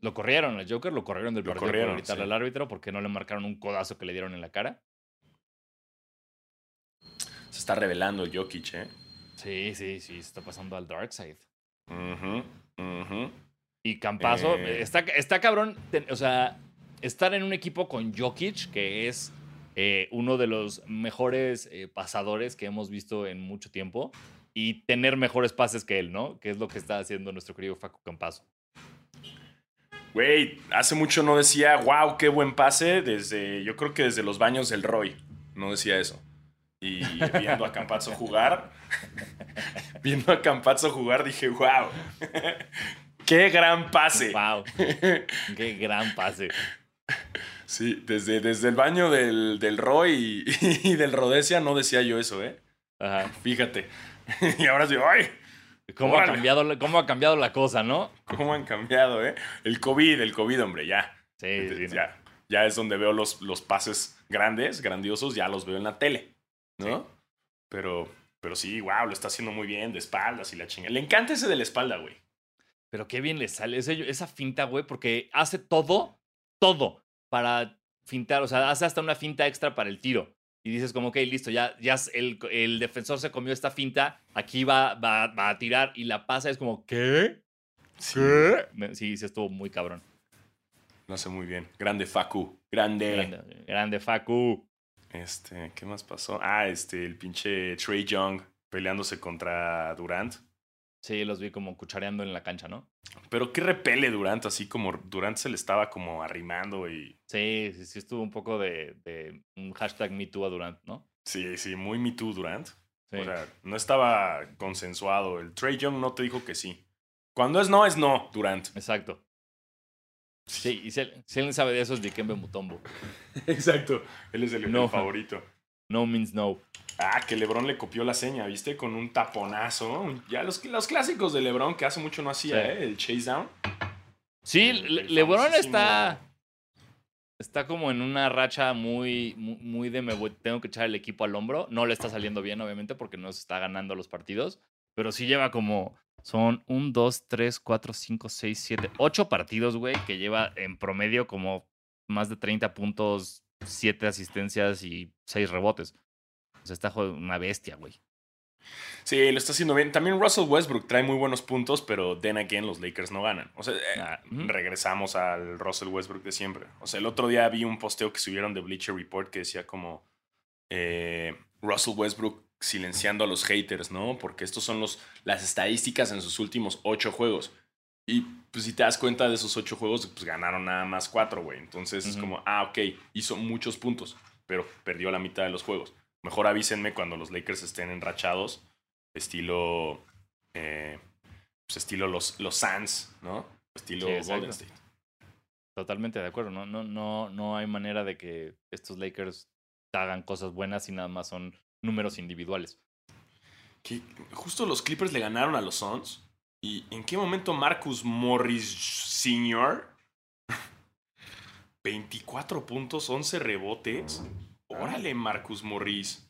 Lo corrieron al Joker, lo corrieron del Lo partido corrieron, por gritarle sí. al árbitro porque no le marcaron un codazo que le dieron en la cara. Se está revelando el Jokic, ¿eh? Sí, sí, sí, se está pasando al dark side. Ujú, ujú. Y Campazo, Eh. está, está cabrón, o sea, estar en un equipo con Jokic, que es eh, uno de los mejores eh, pasadores que hemos visto en mucho tiempo, y tener mejores pases que él, ¿no? Que es lo que está haciendo nuestro querido Facu Campazo. Güey, hace mucho no decía, wow, qué buen pase. Desde, yo creo que desde los baños del Roy. No decía eso. Y viendo a Campazzo jugar, viendo a Campazzo jugar, dije, wow, qué gran pase. ¡Wow! ¡Qué gran pase! Sí, desde, desde el baño del, del Roy y, y del Rodesia no decía yo eso, ¿eh? Ajá. Fíjate. Y ahora sí, ¡ay! ¿Cómo ha, cambiado, la- ¿Cómo ha cambiado la cosa, no? ¿Cómo han cambiado, eh? El COVID, el COVID, hombre, ya. Sí, sí, no. ya, ya es donde veo los, los pases grandes, grandiosos, ya los veo en la tele, ¿no? Pero, pero sí, wow, lo está haciendo muy bien, de espaldas y la chinga. Le encanta ese de la espalda, güey. Pero qué bien le sale ese- esa finta, güey, porque hace todo, todo para fintar. O sea, hace hasta una finta extra para el tiro. Y dices como, ok, listo, ya, ya el, el defensor se comió esta finta, aquí va, va, va a tirar y la pasa. Es como, ¿qué? Sí, Sí, sí, estuvo muy cabrón. lo hace muy bien. Grande Facu, grande. Grande, grande Facu. Este, ¿qué más pasó? Ah, este, el pinche Trey Young peleándose contra Durant. Sí, los vi como cuchareando en la cancha, ¿no? Pero qué repele Durant, así como Durant se le estaba como arrimando y... Sí, sí, sí, estuvo un poco de, de un hashtag MeToo a Durant, ¿no? Sí, sí, muy Me Too Durant. Sí. O sea, no estaba consensuado. El Trey Young no te dijo que sí. Cuando es no, es no, Durant. Exacto. Sí, y si, alguien sabe de eso es Dikembe Mutombo. Exacto. Él es el, No. favorito. No means no. Ah, que LeBron le copió la seña, ¿viste? Con un taponazo. Ya los, los clásicos de LeBron que hace mucho no hacía, Sí. ¿eh? El chase down. Sí, El- el LeBron está. Está como en una racha muy, muy, muy de me voy- tengo que echar el equipo al hombro. No le está saliendo bien, obviamente, porque no se está ganando los partidos. Pero sí lleva como. Son un, dos, tres, cuatro, cinco, seis, siete, ocho partidos, güey, que lleva en promedio como más de 30 puntos, siete asistencias y seis rebotes. O sea, está una bestia, güey. Sí, lo está haciendo bien. También Russell Westbrook trae muy buenos puntos, pero then again los Lakers no ganan. O sea, eh, Ah, regresamos al Russell Westbrook de siempre. O sea, el otro día vi un posteo que subieron de Bleacher Report que decía como eh, Russell Westbrook silenciando a los haters, ¿no? Porque estos son los, las estadísticas en sus últimos ocho juegos. Y pues si te das cuenta de esos ocho juegos, pues ganaron nada más cuatro, güey. Entonces es como, ah, ok, hizo muchos puntos, pero perdió la mitad de los juegos. Mejor avísenme cuando los Lakers estén enrachados, estilo, eh, pues estilo los, los Suns, ¿no? Estilo Sí. Golden State. Totalmente de acuerdo. No, no, no, no hay manera de que estos Lakers hagan cosas buenas y nada más son números individuales. Que justo los Clippers le ganaron a los Suns. ¿Y en qué momento Marcus Morris Sr. 24 puntos, 11 rebotes. Órale, Marcus Morris.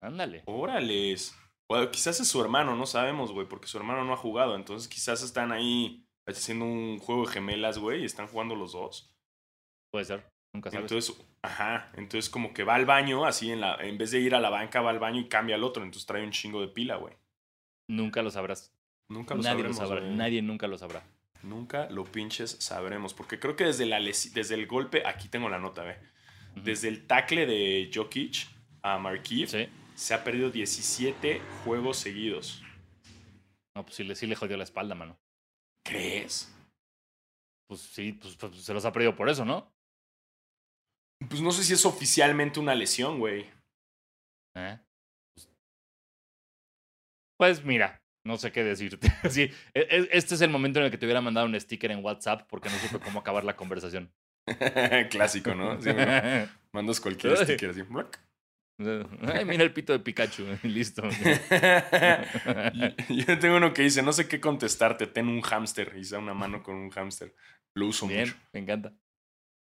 Ándale. Órales. Bueno, quizás es su hermano, no sabemos, güey, porque su hermano no ha jugado. Entonces quizás están ahí haciendo un juego de gemelas, güey, y están jugando los dos. Puede ser. Nunca sabes. Entonces, ajá, entonces como que va al baño, así en la, en vez de ir a la banca, va al baño y cambia al otro. Entonces trae un chingo de pila, güey. Nunca lo sabrás. Nunca lo Nadie sabremos. lo sabrá. güey. Nadie nunca lo sabrá. Nunca lo pinches sabremos. Porque creo que desde, la desde el golpe, aquí tengo la nota, ve. Ujú. Desde el tackle de Jokic a Sí. se ha perdido 17 juegos seguidos. No, pues sí, le- sí le jodió la espalda, mano. ¿Crees? Pues sí, pues, pues, se los ha perdido por eso, ¿no? Pues no sé si es oficialmente una lesión, güey. ¿Eh? Pues, mira, no sé qué decirte. Sí, e- e- este es el momento en el que te hubiera mandado un sticker en WhatsApp porque no supe cómo acabar la conversación. Clásico, ¿no? Sí, mandas cualquier sticker así. Ay, mira el pito de Pikachu. Listo. Yo yo tengo uno que dice, no sé qué contestarte, ten un hámster. Y una mano con un hámster. Lo uso Bien, mucho. me encanta.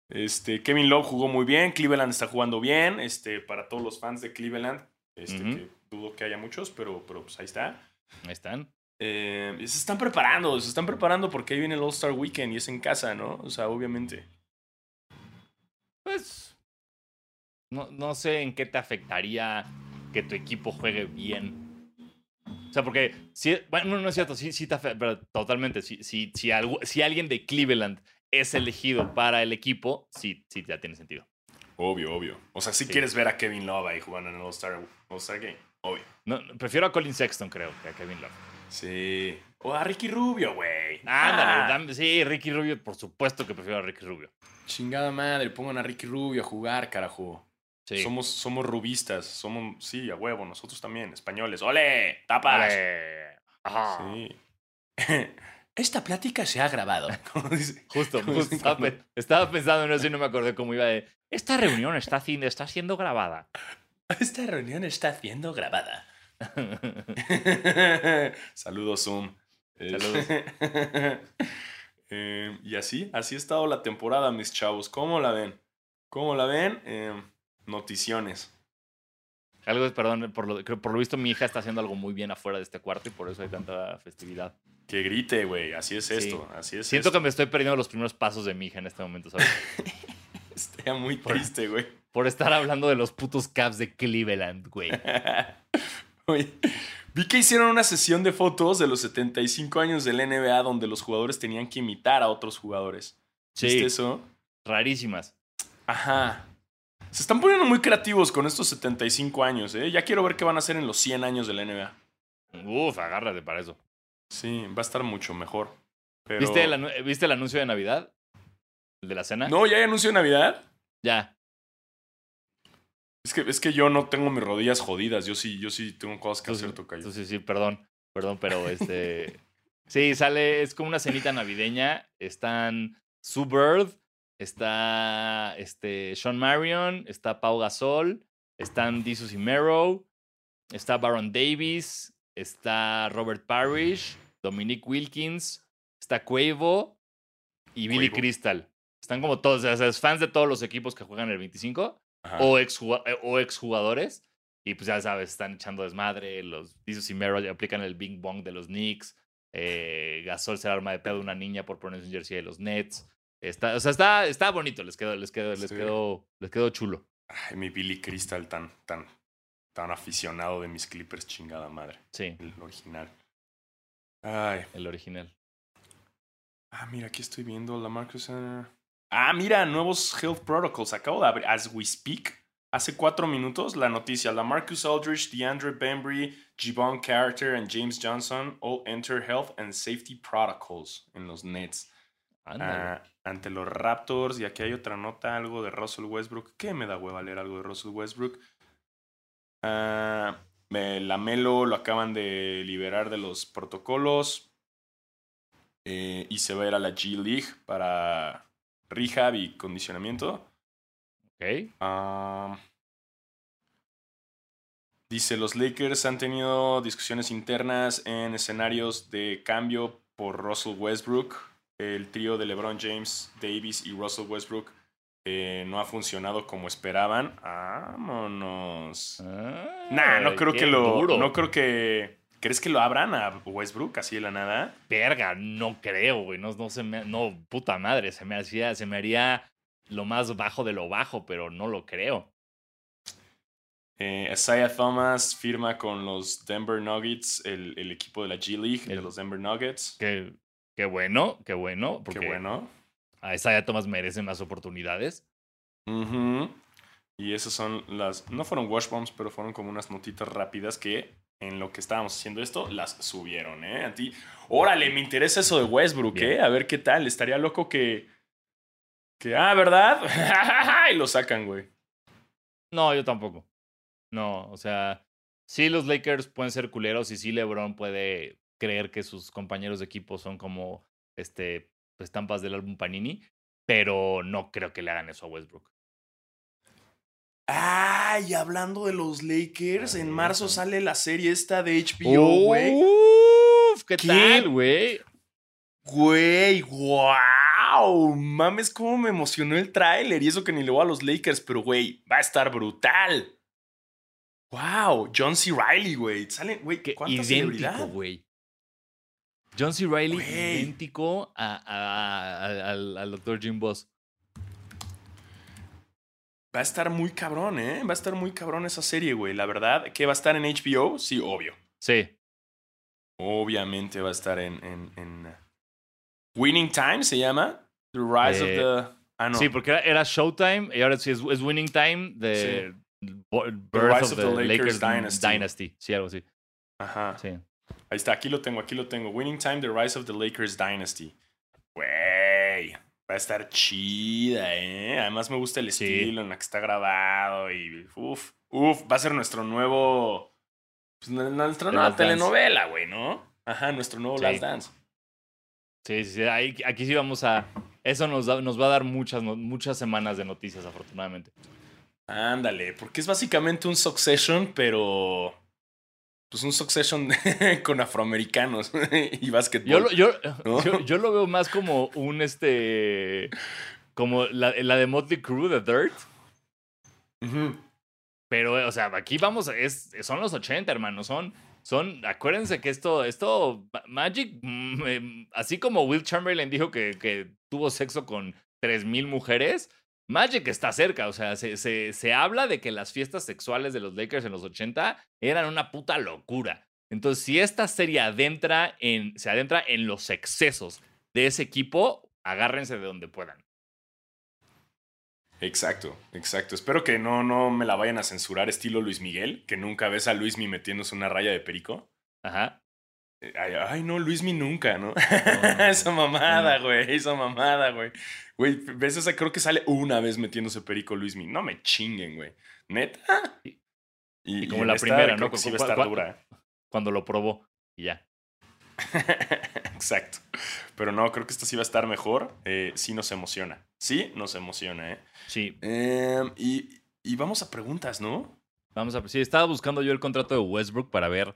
Este, Kevin Love jugó muy bien, Cleveland está jugando bien. Este, para todos los fans de Cleveland, este, que dudo que haya muchos, pero, pero pues ahí está. Ahí están. Eh, se están preparando, se están preparando porque ahí viene el All-Star Weekend y es en casa, ¿no? O sea, obviamente. Pues. No, no sé en qué te afectaría que tu equipo juegue bien. O sea, porque. Si, bueno, no, es cierto, sí, sí te afecta, pero totalmente. Si, si, si, algu- si alguien de Cleveland es elegido para el equipo, sí, sí, ya tiene sentido. Obvio, obvio. O sea, si Sí. quieres ver a Kevin Love ahí jugando en el All-Star All-Star Game, obvio. No, prefiero a Colin Sexton, creo, que a Kevin Love. Sí. O a Ricky Rubio, güey. Ándale, Ah, sí, Ricky Rubio, por supuesto que prefiero a Ricky Rubio. Chingada madre, pongan a Ricky Rubio a jugar, carajo. Sí. Somos, somos rubistas, somos, sí, a huevo, nosotros también, españoles. ¡Ole! ¡Tapas! Ajá. Sí. Esta plática se ha grabado. Como dice. Justo, Como justo dicen estaba, cuando- pe- estaba pensando en eso y no me acordé cómo iba de. Esta reunión está, siendo grabada. Esta reunión está siendo grabada. Saludos, Zoom. Saludos. Eh, y así, así ha estado la temporada, mis chavos. ¿Cómo la ven? ¿Cómo la ven? Eh, noticiones. Algo, perdón, por lo, por lo visto mi hija está haciendo algo muy bien afuera de este cuarto y por eso hay tanta festividad. Que grite, güey. Así es Sí. esto. Así es Siento esto. que me estoy perdiendo los primeros pasos de mi hija en este momento, ¿sabes? Estaría muy triste, güey. Por estar hablando de los putos Cavs de Cleveland, güey. Vi que hicieron una sesión de fotos de los 75 años del NBA donde los jugadores tenían que imitar a otros jugadores. ¿Viste Sí, eso? rarísimas. Aja. Se están poniendo muy creativos con estos 75 años, ¿eh? Ya quiero ver qué van a hacer en los 100 años del NBA. Uf, agárrate para eso. Sí, va a estar mucho mejor. Pero... ¿Viste, el, anu- ¿Viste el anuncio de Navidad? ¿El de la cena? No, ya hay anuncio de Navidad. Ya. Es que, es que yo no tengo mis rodillas jodidas. Yo sí, yo sí tengo cosas que Tú hacer, tocayo. sí, sí, perdón. Perdón, pero este. sí, sale, es como una cenita navideña. Están Sue Bird, está este, Sean Marion, está Pau Gasol, están Disus y Mero, está Baron Davis, está Robert Parrish, Dominic Wilkins, está Cuevo y Billy Cuevo. Crystal. Están como todos, o sea, fans de todos los equipos que juegan el 25 Ajá. o, exjugua- eh, o exjugadores. Y pues ya sabes, están echando desmadre. Los Disos y ya aplican el Bing Bong de los Knicks. Eh, Gasol se arma de pedo de una niña por ponerse un jersey de los Nets. Está, o sea, está, está bonito, les quedó, les quedó, les quedó, les quedó chulo. Ay, mi Billy Crystal tan, tan, tan aficionado de mis Clippers, chingada madre. Sí, El original. Ay. el original. Ah, mira, aquí estoy viendo la Marcus. Ah, mira, nuevos health protocols. Acabo de abrir, as we speak, hace cuatro minutos, la noticia. La Marcus Aldridge, DeAndre Bembry, Gibbon Carter and James Johnson all enter health and safety protocols en los Nets. Ah, ante los Raptors. Y aquí hay otra nota, algo de Russell Westbrook. ¿Qué me da hueva leer algo de Russell Westbrook? Ah, me- la Melo lo acaban de liberar de los protocolos. eh, y se va a ir a la G League para rehab y condicionamiento. ok. Ah, dice, los Lakers han tenido discusiones internas en escenarios de cambio por Russell Westbrook. El trío de LeBron James, Davis y Russell Westbrook eh, no ha funcionado como esperaban. Vámonos. Ah, Nah, no creo que lo. duro. No creo que. ¿Crees que lo abran a Westbrook así de la nada? Verga, no creo, güey. No, no se me. No, puta madre. Se me hacía. Se me haría lo más bajo de lo bajo, pero no lo creo. Eh, Isaiah Thomas firma con los Denver Nuggets, el, el equipo de la G League, de los Denver Nuggets. Qué, qué bueno, qué bueno. Porque Qué bueno. A Isaiah Thomas merece más oportunidades. Y esas son las. No fueron wash bombs, pero fueron como unas notitas rápidas que en lo que estábamos haciendo esto las subieron, ¿eh? A ti. Órale, me interesa eso de Westbrook, Bien. ¿eh? A ver qué tal. Estaría loco que. Que, ah, ¿verdad? y lo sacan, güey. No, yo tampoco. No, o sea, sí los Lakers pueden ser culeros y sí LeBron puede creer que sus compañeros de equipo son como este estampas del álbum Panini, pero no creo que le hagan eso a Westbrook. Ay, hablando de los Lakers, en marzo sale la serie esta de HBO, güey. Uf, ¿qué, ¿Qué? tal, güey? Güey, wow. Mames, cómo me emocionó el tráiler. Y eso que ni le voy a los Lakers, pero güey, va a estar brutal. Wow, John C. Riley, güey. Sale, güey, ¿cuánta idéntico, celebridad? güey. John C. Riley idéntico a, a- a- al, al Dr. Jim Boss. Va a estar muy cabrón, ¿eh? Va a estar muy cabrón esa serie, güey. La verdad, ¿que va a estar en HBO? Sí, obvio. Sí. Obviamente va a estar en, en, en, uh, Winning Time, se llama. The Rise Eh, of the... Ah, no. Sí, porque era, era Showtime y ahora sí es, es Winning Time de Birth Rise of of the, the Lakers, Lakers Dynasty. Dynasty. Sí, algo así. Ajá. Sí. Ahí está, aquí lo tengo, aquí lo tengo. Winning Time, The Rise of the Lakers Dynasty. Güey, va a estar chida, ¿eh? Además me gusta el Sí. estilo en la que está grabado y uf, uf, va a ser nuestro nuevo, pues, nuestra nueva telenovela, güey, ¿no? Ajá, nuestro nuevo Sí. Last Dance. Sí, sí, sí. Ahí- aquí sí vamos a. Eso nos, da- nos va a dar muchas, muchas semanas de noticias, afortunadamente. Ándale, porque es básicamente un Succession, pero pues un Succession con afroamericanos y básquetbol. Yo lo, yo, ¿No? yo, yo lo veo más como un este. Como la, la de Motley Crue, The Dirt. Pero, o sea, aquí vamos, es, son los 80, hermano. Son, son, acuérdense que esto, esto, Ma- Magic, mm, em, así como Will Chamberlain dijo que, que tuvo sexo con 3.000 mujeres, Magic está cerca. O sea, se, se, se habla de que las fiestas sexuales de los Lakers en los 80 eran una puta locura. Entonces, si esta serie adentra en, se adentra en los excesos de ese equipo, agárrense de donde puedan. Exacto, exacto. Espero que no, no me la vayan a censurar estilo Luis Miguel, que nunca ves a Luismi metiéndose una raya de perico. Ajá. Ay, ay, no, Luismi nunca, ¿no? no, esa mamada, no. güey, esa mamada, güey. Güey, ves esa, creo que sale una vez metiéndose perico Luismi. No me chinguen, güey. ¿Neta? Y- como la esta primera, creo ¿no? que sí va a estar dura. Cuando lo probó. Y ya. Exacto. Pero no, creo que esta sí va a estar mejor. Eh, sí nos emociona. Sí nos emociona, ¿eh? Sí. Em, y, y vamos a preguntas, ¿no? Vamos a. Sí, estaba buscando yo el contrato de Westbrook para ver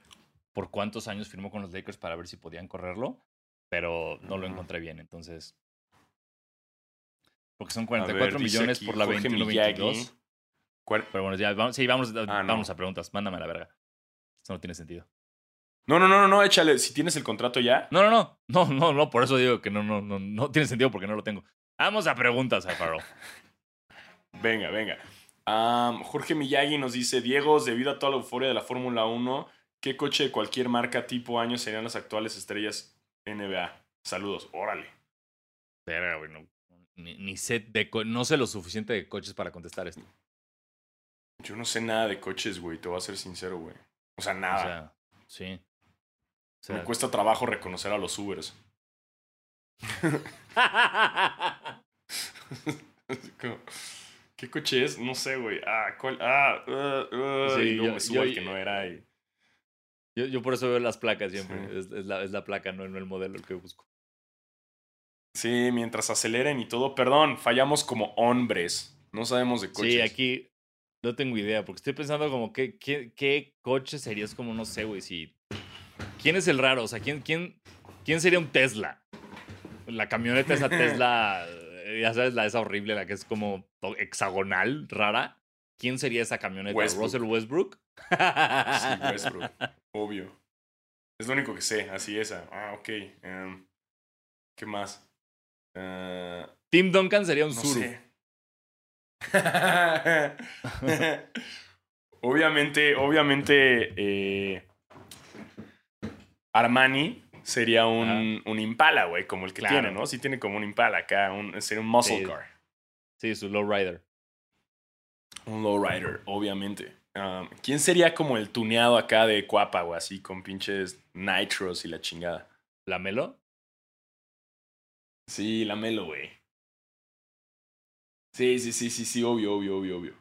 por cuántos años firmó con los Lakers para ver si podían correrlo. Pero no lo encontré bien, entonces. Porque son A 44 ver, dice millones aquí por la Jorge 21-22. Miyagi. Cuar- Pero bueno, ya, vamos, sí, vamos, Ah, no. vamos a preguntas. Mándame a la verga. Eso no tiene sentido. No, no, no, no, no, échale. Si tienes el contrato ya. No, no, no. No, no, no. Por eso digo que no, no, no, no tiene sentido porque no lo tengo. Vamos a preguntas, Alfaro. Venga, venga. Am, Jorge Miyagi nos dice: Diego, debido a toda la euforia de la Fórmula 1, ¿qué coche de cualquier marca, tipo, año serían las actuales estrellas NBA? Saludos, órale. Verga, güey. No, ni, ni sé de no sé lo suficiente de coches para contestar esto. Yo no sé nada de coches, güey, te voy a ser sincero, güey. O sea, O nada. sea, sí. O sea, Me cuesta trabajo reconocer a los Ubers. Como, ¿Qué coche es? No sé, güey. Ah, ¿cuál? Ah, uh, uh, Sí, y luego yo- me subo yo- al que no era. Y... Yo, yo por eso veo las placas siempre. Sí. Es, es la, es la placa, no, no el modelo el que busco. Sí, mientras aceleren y todo. Perdón, fallamos como hombres. No sabemos de coches. Sí, aquí no tengo idea, porque estoy pensando como qué, qué, qué coche serías como, no sé, güey, si... ¿Quién es el raro? O sea, ¿quién, quién, quién sería un Tesla? La camioneta esa Tesla eh, ya sabes, la esa horrible, la que es como hexagonal, rara. ¿Quién sería esa camioneta? ¿Russell Westbrook? sí, Westbrook. Obvio. Es lo único que sé, así esa. Ah, ok. Em, ¿Qué más? Uh, Tim Duncan sería un no obviamente, obviamente, eh, Armani sería un, un Impala, güey, como el que tiene, ¿no? Sí tiene como un Impala acá, un, sería un muscle car. Sí, su lowrider. Un lowrider, obviamente. Um, ¿Quién sería como el tuneado acá de Cuapa, o así, con pinches nitros y la chingada? ¿La Melo? Sí, la Melo, güey. Sí, sí, sí, sí, sí, obvio, obvio, obvio, obvio.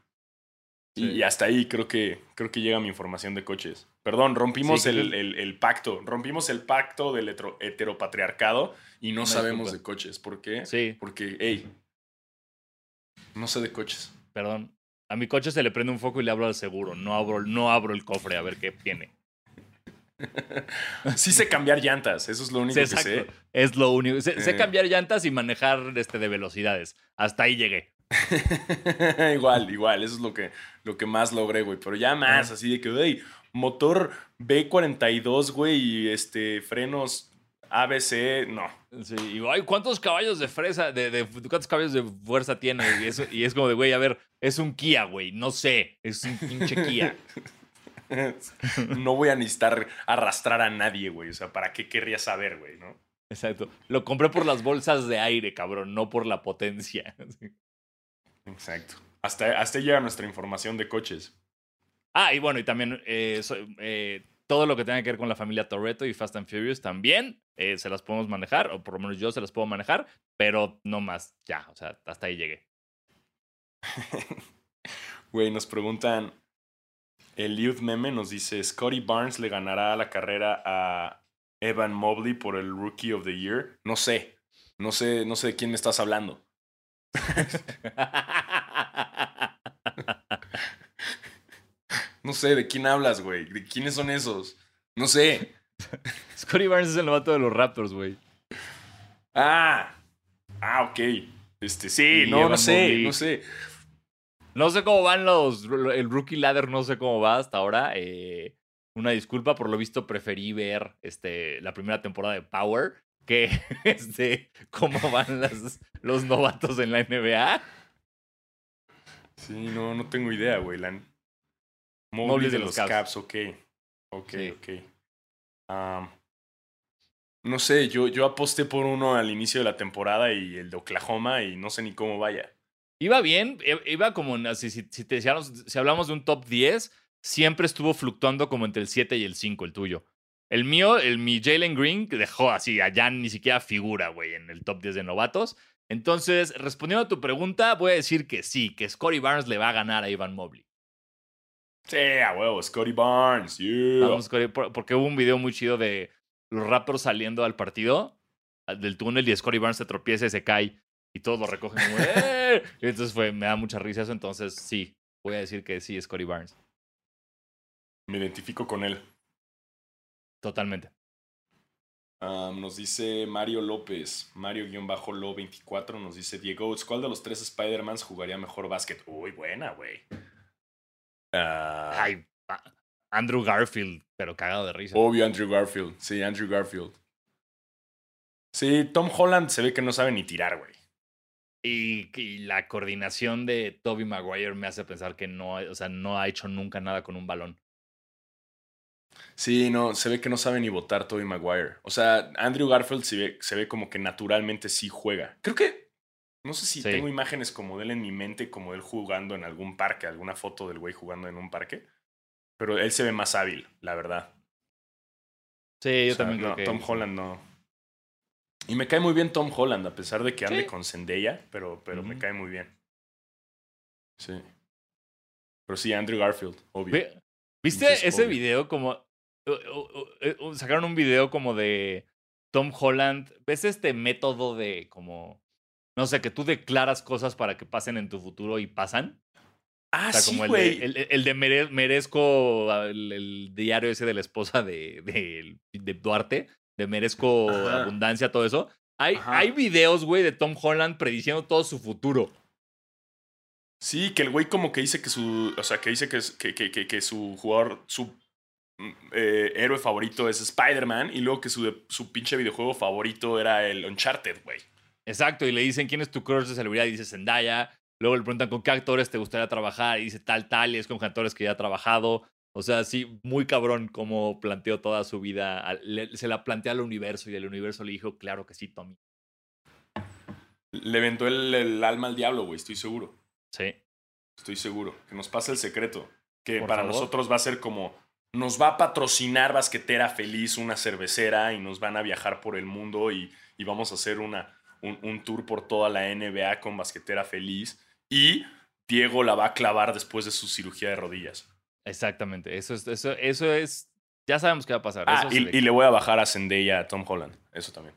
Y, hasta ahí creo que, creo que llega mi información de coches. Perdón, rompimos el, el, pacto, rompimos el pacto del heteropatriarcado y no, sabemos de coches. ¿Por qué? Sí. Porque, hey, no sé de coches. Perdón. A mi coche se le prende un foco y le abro al seguro. No abro, no abro el cofre a ver qué tiene. sí sé cambiar llantas, eso es lo único que sé. Es lo único. Sé, sé, cambiar llantas y manejar este, de velocidades. Hasta ahí llegué. igual, igual, eso es lo que, lo que más logré, güey. Pero ya más, así de que, güey, motor B42, güey, y este, frenos ABC, no. Sí, y ¿cuántos caballos de fresa, de, cuántos caballos de fuerza tiene? Y, eso, y es como de, güey, a ver, es un Kia, güey, no sé, es un pinche Kia. no voy a necesitar arrastrar a nadie, güey, o sea, ¿para qué querría saber, güey, no? Exacto. Lo compré por las bolsas de aire, cabrón, no por la potencia. Exacto. Hasta, hasta llega nuestra información de coches. Ah, y bueno, y también eh, eh, todo lo que tenga que ver con la familia Toretto y Fast and Furious también eh, se las podemos manejar, o por lo menos yo se las puedo manejar, pero no más, ya, o sea, hasta ahí llegué. Güey, nos preguntan, el Youth Meme nos dice, Scotty Barnes le ganará la carrera a Evan Mobley por el Rookie of the Year. No sé, no sé, no sé de quién me estás hablando. no sé, ¿de quién hablas, güey? ¿De quiénes son esos? No sé. Scotty Barnes es el novato de los Raptors, güey. Ah. Ah, ok. Este, sí, no, no sé, no sé. No sé cómo van los. El rookie ladder, no sé cómo va hasta ahora. Eh, una disculpa, por lo visto preferí ver este, la primera temporada de Power que este, cómo van las, los novatos en la NBA. Sí, no, no tengo idea, güey. La... de, los, Caps. ok. Ok, ok. no sé, yo, yo aposté por uno al inicio de la temporada y el de Oklahoma y no sé ni cómo vaya. Iba bien, iba como, si, si, si, te, si hablamos de un top 10, siempre estuvo fluctuando como entre el 7 y el 5, el tuyo. El mío, el mi Jalen Green, dejó así, allá ni siquiera figura, güey, en el top 10 de novatos. Entonces, respondiendo a tu pregunta, voy a decir que sí, que Scotty Barnes le va a ganar a Ivan Mobley. Sí, a huevo, Scotty Barnes, Vamos, porque hubo un video muy chido de los Raptors saliendo al partido, del túnel, y Scotty Barnes se tropieza y se cae, y todos lo recogen como, ¡Eh! Y entonces fue, me da mucha risa eso, entonces sí, voy a decir que sí, Scotty Barnes. Me identifico con él. Totalmente. nos dice Mario López, Mario-Lo24, nos dice Diego, ¿cuál de los tres Spider-Mans jugaría mejor básquet? Uy, buena, güey. Ah. Ay, Andrew Garfield, pero cagado de risa. Obvio, Andrew Garfield. Sí, Andrew Garfield. Sí, Tom Holland se ve que no sabe ni tirar, güey. Y, y, la coordinación de Toby Maguire me hace pensar que no, o sea, no ha hecho nunca nada con un balón. Sí, no, se ve que no sabe ni votar Tobey Maguire. O sea, Andrew Garfield se ve, se ve como que naturalmente sí juega. Creo que, no sé si tengo imágenes como de él en mi mente, como él jugando en algún parque, alguna foto del güey jugando en un parque. Pero él se ve más hábil, la verdad. Sí, yo también creo que... Tom Holland no. Y me cae muy bien Tom Holland, a pesar de que ande con Zendaya, pero, pero me cae muy bien. Sí. Pero sí, Andrew Garfield, obvio. ¿Viste ese video como... Eh, sacaron un video como de Tom Holland. ¿Ves este método de como... No sé, que tú declaras cosas para que pasen en tu futuro y pasan? Ah, o como el, de, el, de merezco, el, diario ese de la esposa de, de, de Duarte, de merezco abundancia, todo eso. Hay, Ajá. hay videos, güey, de Tom Holland prediciendo todo su futuro. Sí, que el güey como que dice que su. O sea, que dice que, que, que, que, su jugador. Su mm, eh, héroe favorito es Spider-Man. Y luego que su, su pinche videojuego favorito era el Uncharted, güey. Exacto, y le dicen quién es tu crush de celebridad y dice Zendaya. Luego le preguntan con qué actores te gustaría trabajar y dice tal, tal, y es con actores que ya ha trabajado. O sea, sí, muy cabrón como planteó toda su vida. le- se la plantea al universo y el universo le dijo, claro que sí, Tommy. Le vendó el, el alma al diablo, güey. Estoy seguro. Sí. Estoy seguro. Que nos pase el secreto. Que Por para favor. nosotros va a ser como. Nos va a patrocinar Basquetera Feliz, una cervecera, y nos van a viajar por el mundo y, y vamos a hacer una, un, un tour por toda la NBA con Basquetera Feliz. Y Diego la va a clavar después de su cirugía de rodillas. Exactamente. Eso es, eso, eso es. Ya sabemos qué va a pasar. Ah, Eso es y, le voy a bajar a Zendaya a Tom Holland. Eso también.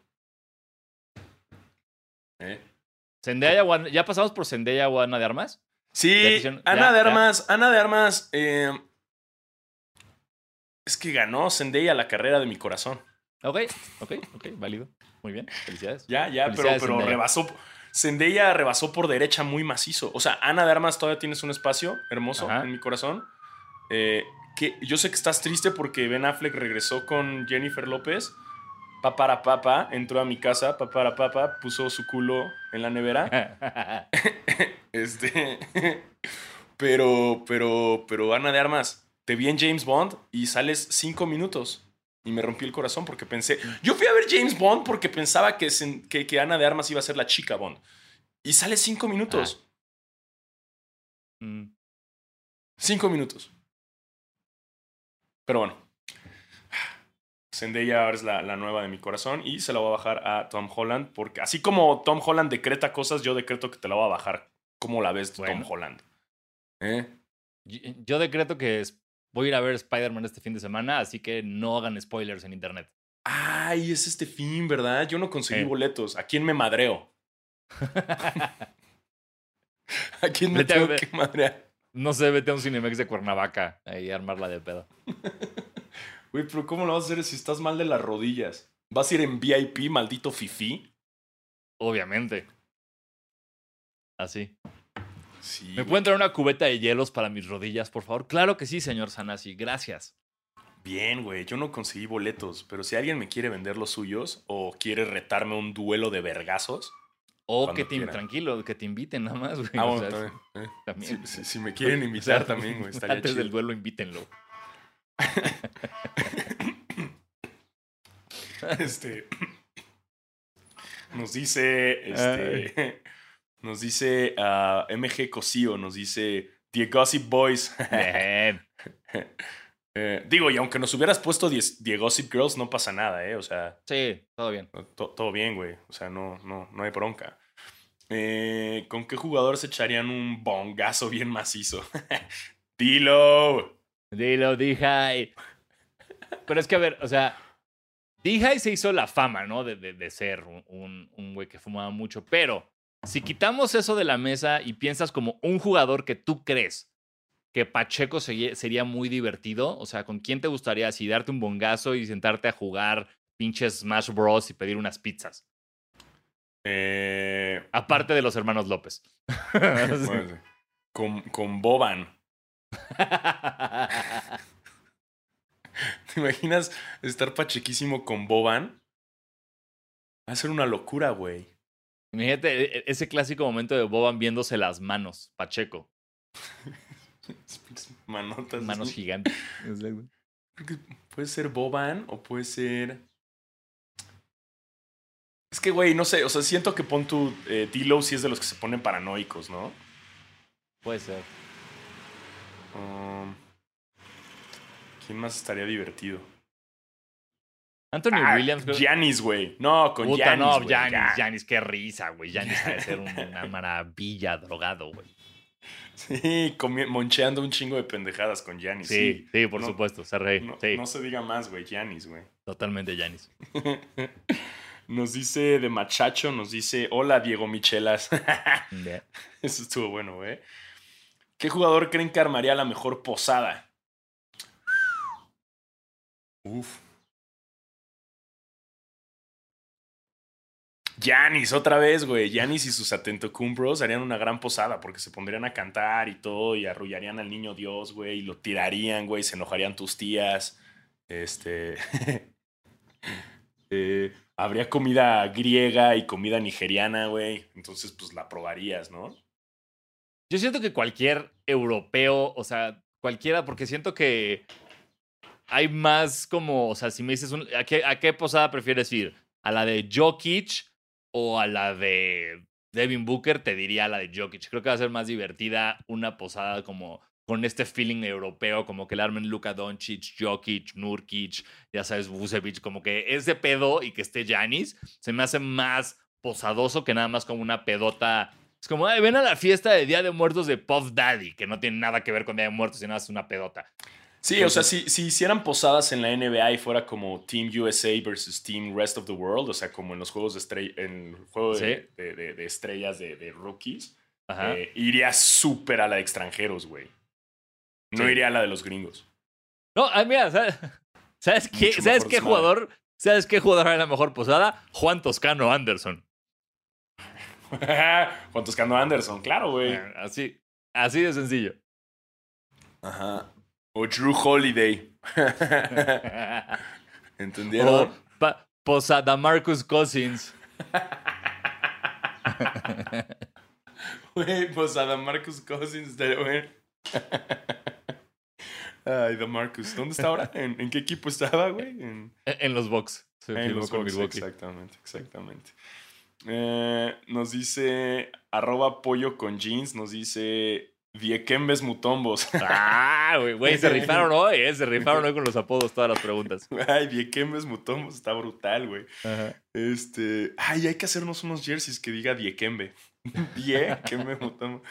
¿Eh? Zendaya, Ana- ¿Ya pasamos por Zendaya o Ana de Armas? Sí, Ana ya, de. Armas, Ana de Armas, eh, es que ganó Zendaya la carrera de mi corazón. Ok, ok, ok, válido. Muy bien, felicidades. Ya, ya, pero, Felicidades, pero Zendaya. rebasó. Zendaya rebasó por derecha muy macizo. O sea, Ana de Armas todavía tienes un espacio hermoso Ajá. en mi corazón. Eh, que yo sé que estás triste porque Ben Affleck regresó con Jennifer López. Papara papa, entró a mi casa, papara papa, puso su culo en la nevera. Este. Pero, pero, pero, Ana de Armas, te vi en James Bond y sales cinco minutos. Y me rompí el corazón porque pensé. Yo fui a ver James Bond porque pensaba que, se- que, que Ana de Armas iba a ser la chica Bond. Y sale cinco minutos. Mm, Cinco minutos. Pero bueno. Zendaya ahora es la, la nueva de mi corazón y se la voy a bajar a Tom Holland porque así como Tom Holland decreta cosas, yo decreto que te la voy a bajar. ¿Cómo la ves, Tom. Holland? ¿Eh? Yo yo decreto que es- voy a ir a ver Spider-Man este fin de semana, así que no hagan spoilers en internet. Ay, es este fin, ¿verdad? Yo no conseguí boletos. ¿A quién me madreo? ¿A quién me Vete tengo que madrear? no sé, vete a un Cinemex de Cuernavaca ahí a armarla de pedo. Güey, pero ¿cómo lo vas a hacer si estás mal de las rodillas? ¿Vas a ir en VIP, maldito fifi? Obviamente. Así. Sí. ¿Me güey. pueden traer una cubeta de hielos para mis rodillas, por favor? Claro que sí, señor Sanasi. Gracias. Bien, güey, yo no conseguí boletos, pero si alguien me quiere vender los suyos o quiere retarme un duelo de vergazos. O que te, quieran. tranquilo, que te inviten nada más, güey. Ah, o bueno, sea, también, eh. también. Si, si- si me quieren O invitar sea, también, güey, estaría Antes chido. del duelo, invítenlo. Este. Nos dice. Este. Nos dice ah, MG Cosío, nos dice. The Gossip Boys. Eh, digo, y aunque nos hubieras puesto The, The Gossip Girls, no pasa nada, ¿eh? O sea, Sí, todo bien. to- todo bien, güey. O sea, no, no, no hay bronca. Eh, ¿Con qué jugador se echarían un bongazo bien macizo? Dilo. Dilo, Dijay. Pero es que, a ver, o sea, Dijay se hizo la fama, ¿no? De, de- de ser un- un un güey que fumaba mucho. Pero si quitamos eso de la mesa y piensas como un jugador que tú crees que Pacheco sería, muy divertido, o sea, ¿con quién te gustaría así darte un bongazo y sentarte a jugar pinches Smash Bros. y pedir unas pizzas? Eh, Aparte de los hermanos López. bueno, con, con Boban. ¿Te imaginas estar pachequísimo con Boban? Va a ser una locura, güey. Imagínate e- e- ese clásico momento de Boban viéndose las manos, Pacheco. Manotas. Manos gigantes. Puede ser Boban o puede ser. Es que, güey, no sé. O sea, siento que pon tu. Eh, D-Lo sí es de los que se ponen paranoicos, ¿no? Puede ser. Um, ¿Quién más estaría divertido? Anthony Ah, Williams. Giannis, güey. No, con Giannis. no, Giannis, ya. Giannis, qué risa, güey. Giannis debe ser un- una maravilla drogado, güey. Sí, moncheando un chingo de pendejadas con Giannis. Sí, sí, por No, supuesto, ser rey. No, sí, no se diga más, güey. Giannis, güey. totalmente Giannis. Nos dice de Machacho, nos dice, hola Diego Michelas. Yeah. Eso estuvo bueno, güey. ¿Qué jugador creen que armaría la mejor posada? Uf. Yanis, otra vez, güey. Yanis y sus Atento Cumbros harían una gran posada porque se pondrían a cantar y todo y arrullarían al niño Dios, güey, y lo tirarían, güey, se enojarían tus tías. Este. eh, habría comida griega y comida nigeriana, güey. Entonces, pues la probarías, ¿no? Yo siento que cualquier europeo, o sea, cualquiera, porque siento que hay más como, o sea, si me dices, un- ¿a, qué, ¿a qué posada prefieres ir? ¿A la de Jokic o a la de Devin Booker? Te diría a la de Jokic. Creo que va a ser más divertida una posada como con este feeling europeo, como que le armen Luka Doncic, Jokic, Nurkic, ya sabes, Vucevic, como que ese pedo y que esté Giannis, se me hace más posadoso que nada más como una pedota. Es como, "Ay, ven a la fiesta de Día de Muertos de Puff Daddy, que no tiene nada que ver con Día de Muertos, sino es una pedota. Sí, o sea, si, si hicieran posadas en la NBA y fuera como Team USA versus Team Rest of the World, o sea, como en los juegos de estrella, en el juego de, de- de- de estrellas de, de rookies, eh, iría súper a la de extranjeros, güey. No Sí. iría a la de los gringos. No, ah, mira, ¿sabes, ¿sabes qué, ¿sabes qué jugador? ¿Sabes qué jugador era la mejor posada? Juan Toscano Anderson. Juan Toscano Anderson, claro, güey. Así, así de sencillo. Ajá. O Drew Holiday. ¿Entendieron? o pa- posada Marcus Cousins. Güey, pues a Marcus Cousins bueno. Ay, Marcus. ¿Dónde está ahora? ¿En, en qué equipo estaba, güey? En, En los Bucks. Se en los Bucks. Exactamente, exactamente. Eh, nos dice arroba pollo con jeans, nos dice Diekembes Mutombos. Ah, güey, se rifaron hoy, ¿eh? Se rifaron hoy con los apodos, todas las preguntas. Ay, Diekembes Mutombos está brutal, güey. Este. Ay, hay que hacernos unos jerseys que diga Diekembe. Diekembe Mutombo.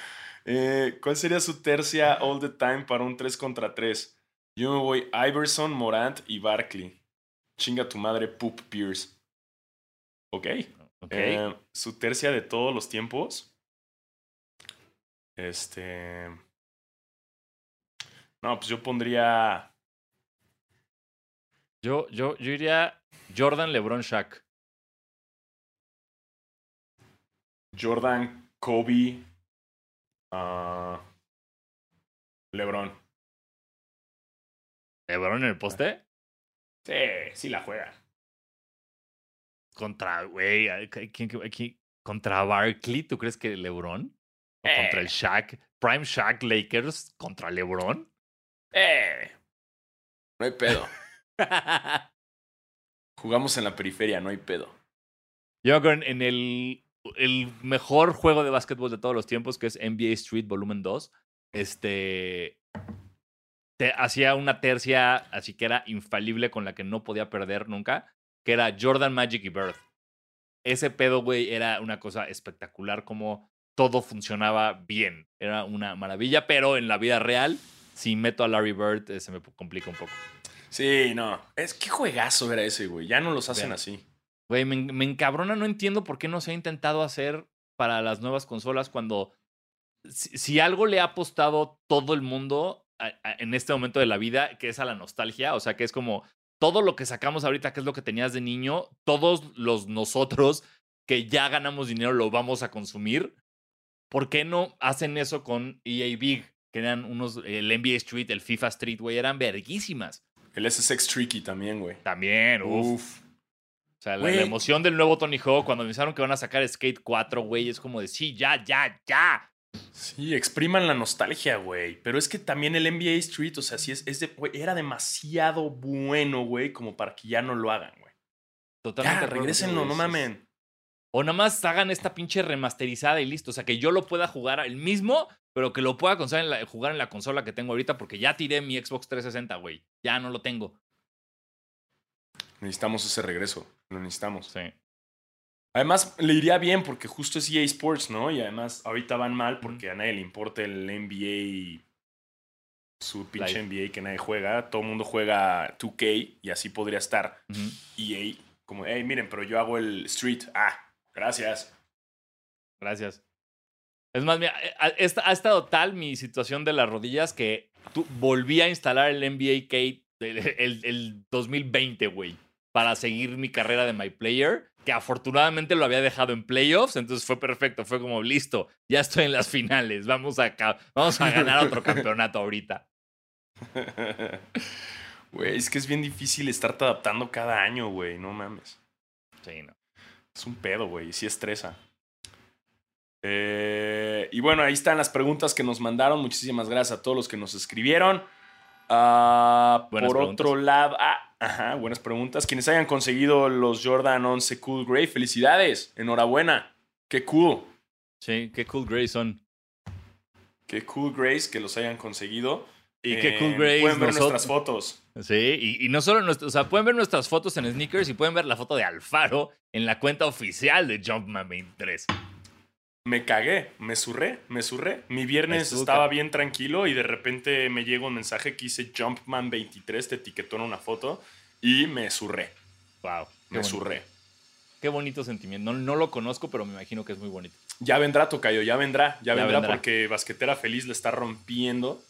Eh, ¿Cuál sería su tercia all the time para un 3 contra 3? Yo me voy Iverson, Morant y Barkley. Chinga tu madre, Poop Pierce. Ok. Ok. Eh, su tercia de todos los tiempos. Este. No, pues yo pondría. Yo, yo, yo iría Jordan, LeBron, Shaq. Jordan, Kobe, ah, LeBron. ¿LeBron en el poste? Sí, sí la juega. Contra, güey, ¿quién, quién- quién- contra Barkley, ¿tú crees que LeBron? ¿O contra Eh. el Shaq? Prime Shaq Lakers contra LeBron. Eh. No hay pedo. Jugamos en la periferia, no hay pedo. Yo creo en, en el, el mejor juego de básquetbol de todos los tiempos, que es NBA Street Volumen 2, este te hacía una tercia, así que era infalible con la que no podía perder nunca, que era Jordan Magic y Bird. Ese pedo, güey, era una cosa espectacular, como todo funcionaba bien. Era una maravilla, pero en la vida real, si meto a Larry Bird, eh, se me complica un poco. Sí, no. Es que juegazo era ese, güey. Ya no los hacen Vean. así. Güey, me, me encabrona, no entiendo por qué no se ha intentado hacer para las nuevas consolas cuando si, si algo le ha apostado todo el mundo a- a- en este momento de la vida, que es a la nostalgia, o sea, que es como todo lo que sacamos ahorita, que es lo que tenías de niño, todos los nosotros que ya ganamos dinero lo vamos a consumir. ¿Por qué no hacen eso con EA Big? Que eran unos, el NBA Street, el FIFA Street, güey, eran verguísimas. El SSX Tricky también, güey. También, uff. Uf. O sea, la, emoción del nuevo Tony Hawk cuando pensaron que van a sacar Skate 4, güey, es como de sí, ya, ya, ya. Sí, expriman la nostalgia, güey. Pero es que también el NBA Street, o sea, sí es, es de, güey, era demasiado bueno, güey, como para que ya no lo hagan, güey. Totalmente. Ya, contigo, no mamen. O nada más hagan esta pinche remasterizada y listo. O sea, que yo lo pueda jugar el mismo, pero que lo pueda conseguir en la- jugar en la consola que tengo ahorita porque ya tiré mi Xbox 360, güey. Ya no lo tengo. Necesitamos ese regreso. Lo necesitamos. Sí. Además, le iría bien porque justo es EA Sports, ¿no? Y además, ahorita van mal porque a nadie le importa el NBA, su pinche. NBA que nadie juega. Todo el mundo juega 2K y así podría estar. EA como, hey, miren, pero yo hago el Street. Ah, gracias. Gracias. Es más, mira, eh, ha, esta- ha estado tal mi situación de las rodillas que tú, volví a instalar el NBA K el 2020, güey. para seguir mi carrera de My Player, que afortunadamente lo había dejado en playoffs, entonces fue perfecto, fue como listo, ya estoy en las finales, vamos a, vamos a ganar otro campeonato ahorita. Güey, es que es bien difícil estarte adaptando cada año, güey, no mames. Sí, no. Es un pedo, güey, sí estresa. Eh, y bueno, ahí están las preguntas que nos mandaron. Muchísimas gracias a todos los que nos escribieron. Ah, por otro lado, ah, ajá, buenas preguntas. Quienes hayan conseguido los Jordan 11 Cool Gray, felicidades, enhorabuena. Qué cool. Sí, qué cool Gray son. Qué cool Grays que los hayan conseguido. Y qué cool Grays. Pueden ver nuestras fotos. Sí, y, no solo nuestras, o sea, pueden ver nuestras fotos en Sneakers y pueden ver la foto de Alfaro en la cuenta oficial de Jumpman 23 me cagué, me surré, me surré. Mi viernes estaba bien tranquilo y de repente me llegó un mensaje que hice Jumpman23, te etiquetó en una foto y me surré. Wow. Me surré. Qué bonito sentimiento. No, lo conozco, pero me imagino que es muy bonito. Ya vendrá, Tocayo, ya vendrá, ya, vendrá, porque Basquetera Feliz le está rompiendo.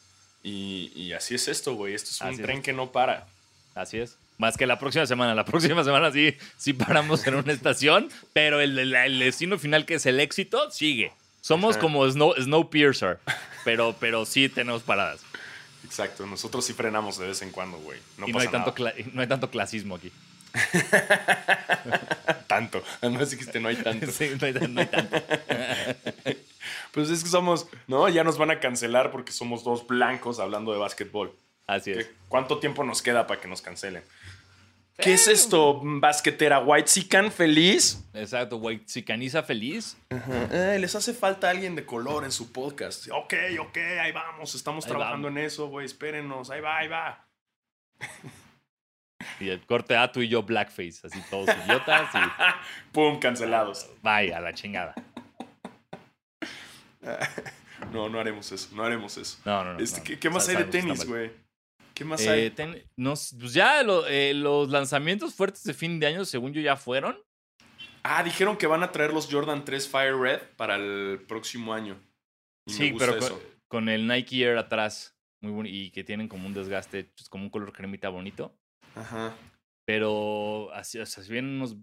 Y, así es esto, güey. Esto es un tren que no para. Así es. Más que la próxima semana. La próxima semana sí, sí paramos en una estación, pero el, el, destino final, que es el éxito, sigue. Somos como Snow, Snowpiercer, pero, pero sí tenemos paradas. Exacto, nosotros sí frenamos de vez en cuando, güey. No y no hay, Tanto no hay tanto clasismo aquí. tanto. No dijiste, no hay tanto. Sí, no hay, no hay tanto. pues es que somos, ¿no? Ya nos van a cancelar porque somos dos blancos hablando de básquetbol. Así es. ¿Cuánto tiempo nos queda para que nos cancelen? ¿Qué es esto, basquetera? ¿White Sican feliz? Exacto, White Sicaniza feliz. Eh, les hace falta alguien de color en su podcast. Ok, ok, ahí vamos. Estamos trabajando en eso, güey. Espérenos. Ahí va, ahí va. Y el corte A, tú y yo, blackface. Así todos idiotas. Y... Pum, cancelados. Vaya, a la chingada. No, no haremos eso. No haremos eso. No, no, no. Este, ¿qué, más hay de tenis, güey? ¿Qué más hay? Eh, pues ya eh, los lanzamientos fuertes de fin de año, según yo, ya fueron. Ah, dijeron que van a traer los Jordan 3 Fire Red para el próximo año. sí, pero con, el Nike Air atrás. Muy y que tienen como un desgaste, pues, como un color cremita bonito. Ajá. Pero así, o sea, si vienen unos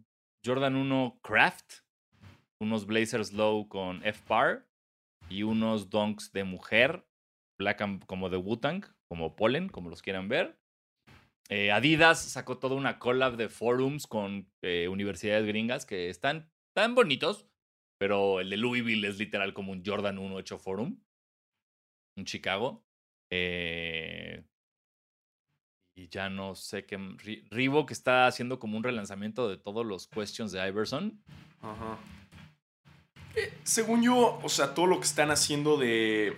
Jordan 1 Craft, unos Blazers Low con F-Par y unos Dunks de mujer, black como de Wu-Tang, como Pollen, como los quieran ver. Eh, Adidas sacó toda una collab de forums con eh, universidades gringas que están tan bonitos, pero el de Louisville es literal como un Jordan 1 hecho forum, en Chicago. Eh, y ya no sé qué. que está haciendo como un relanzamiento de todos los questions de Iverson. Ajá. Según yo, o sea, todo lo que están haciendo de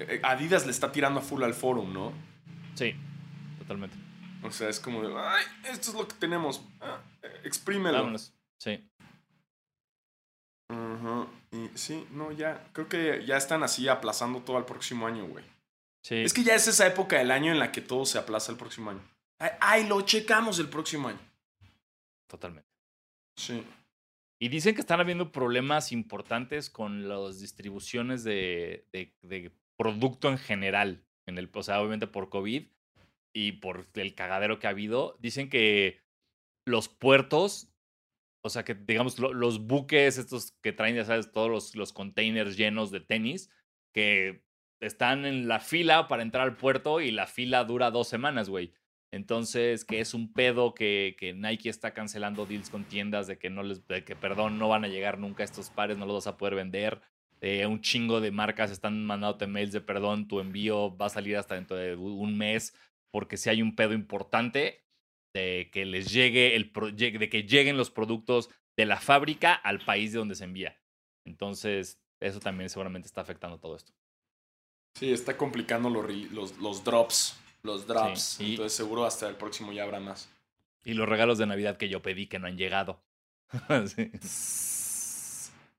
eh, Adidas le está tirando a full al forum, ¿no? Sí, totalmente. O sea, es como de, ay, esto es lo que tenemos. Ah, eh, exprímelo. Vámonos. Sí. Y sí, no, ya. Creo que ya están así aplazando todo al próximo año, güey. Sí. Es que ya es esa época del año en la que todo se aplaza el próximo año. Ay, lo checamos el próximo año. Totalmente. Sí. Y dicen que están habiendo problemas importantes con las distribuciones de, producto en general, en el, o sea, obviamente por COVID y por el cagadero que ha habido, dicen que los puertos, o sea, que digamos los buques estos que traen, ya sabes, todos los, los containers llenos de tenis, que están en la fila para entrar al puerto y la fila dura dos semanas, güey. Entonces, que es un pedo que, que, Nike está cancelando deals con tiendas de que no les, de que perdón, no van a llegar nunca estos pares, no los vas a poder vender. Eh, un chingo de marcas están mandándote mails de perdón, tu envío va a salir hasta dentro de un mes, porque si hay un pedo importante de que les llegue el de que lleguen los productos de la fábrica al país de donde se envía. Entonces, eso también seguramente está afectando todo esto. Sí, está complicando los, los, los drops. Los drops. Entonces, seguro hasta el próximo ya habrá más. Y los regalos de Navidad que yo pedí que no han llegado.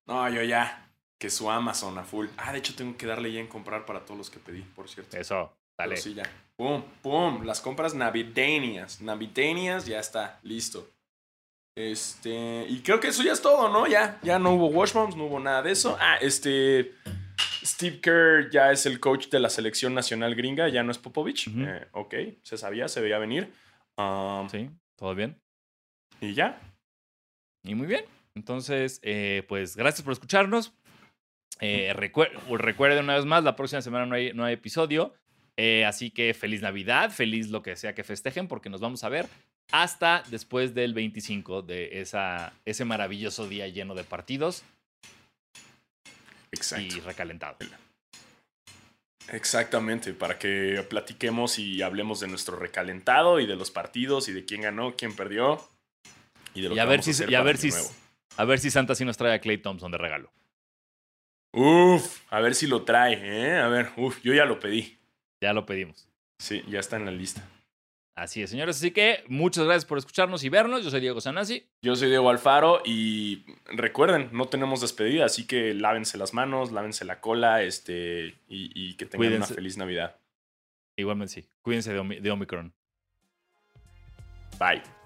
No, yo ya que su Amazon a full. Ah, de hecho tengo que darle ya en comprar para todos los que pedí, por cierto. Eso, dale. sí, ya. Pum, pum. Las compras navideñas. Navideñas, ya está, listo. Este, y creo que eso ya es todo, ¿no? Ya, ya no hubo washbombs, no hubo nada de eso. Ah, este, Steve Kerr ya es el coach de la selección nacional gringa, ya no es Popovich. Eh, ok, se sabía, se veía venir. Um, sí. ¿Todo bien? Y ya. Y muy bien. Entonces, eh, pues gracias por escucharnos. Eh, recuerden una vez más, la próxima semana no hay, no hay episodio. Eh, así que feliz Navidad, feliz lo que sea que festejen, porque nos vamos a ver hasta después del 25 de esa, ese maravilloso día lleno de partidos. Exacto. Y recalentado. Exactamente, para que platiquemos y hablemos de nuestro recalentado y de los partidos y de quién ganó, quién perdió. Y, de lo a ver si, a ver si, a ver si Santa sí nos trae a Clay Thompson de regalo. Uf, a ver si lo trae, ¿eh? A ver, uf, yo ya lo pedí. Ya lo pedimos. Sí, ya está en la lista. Así es, señores. Así que muchas gracias por escucharnos y vernos. Yo soy Diego Sanasi. Yo soy Diego Alfaro y recuerden, no tenemos despedida, así que lávense las manos, lávense la cola este, y, que tengan una feliz Navidad. Igualmente sí. Cuídense de, de Omicron. Bye.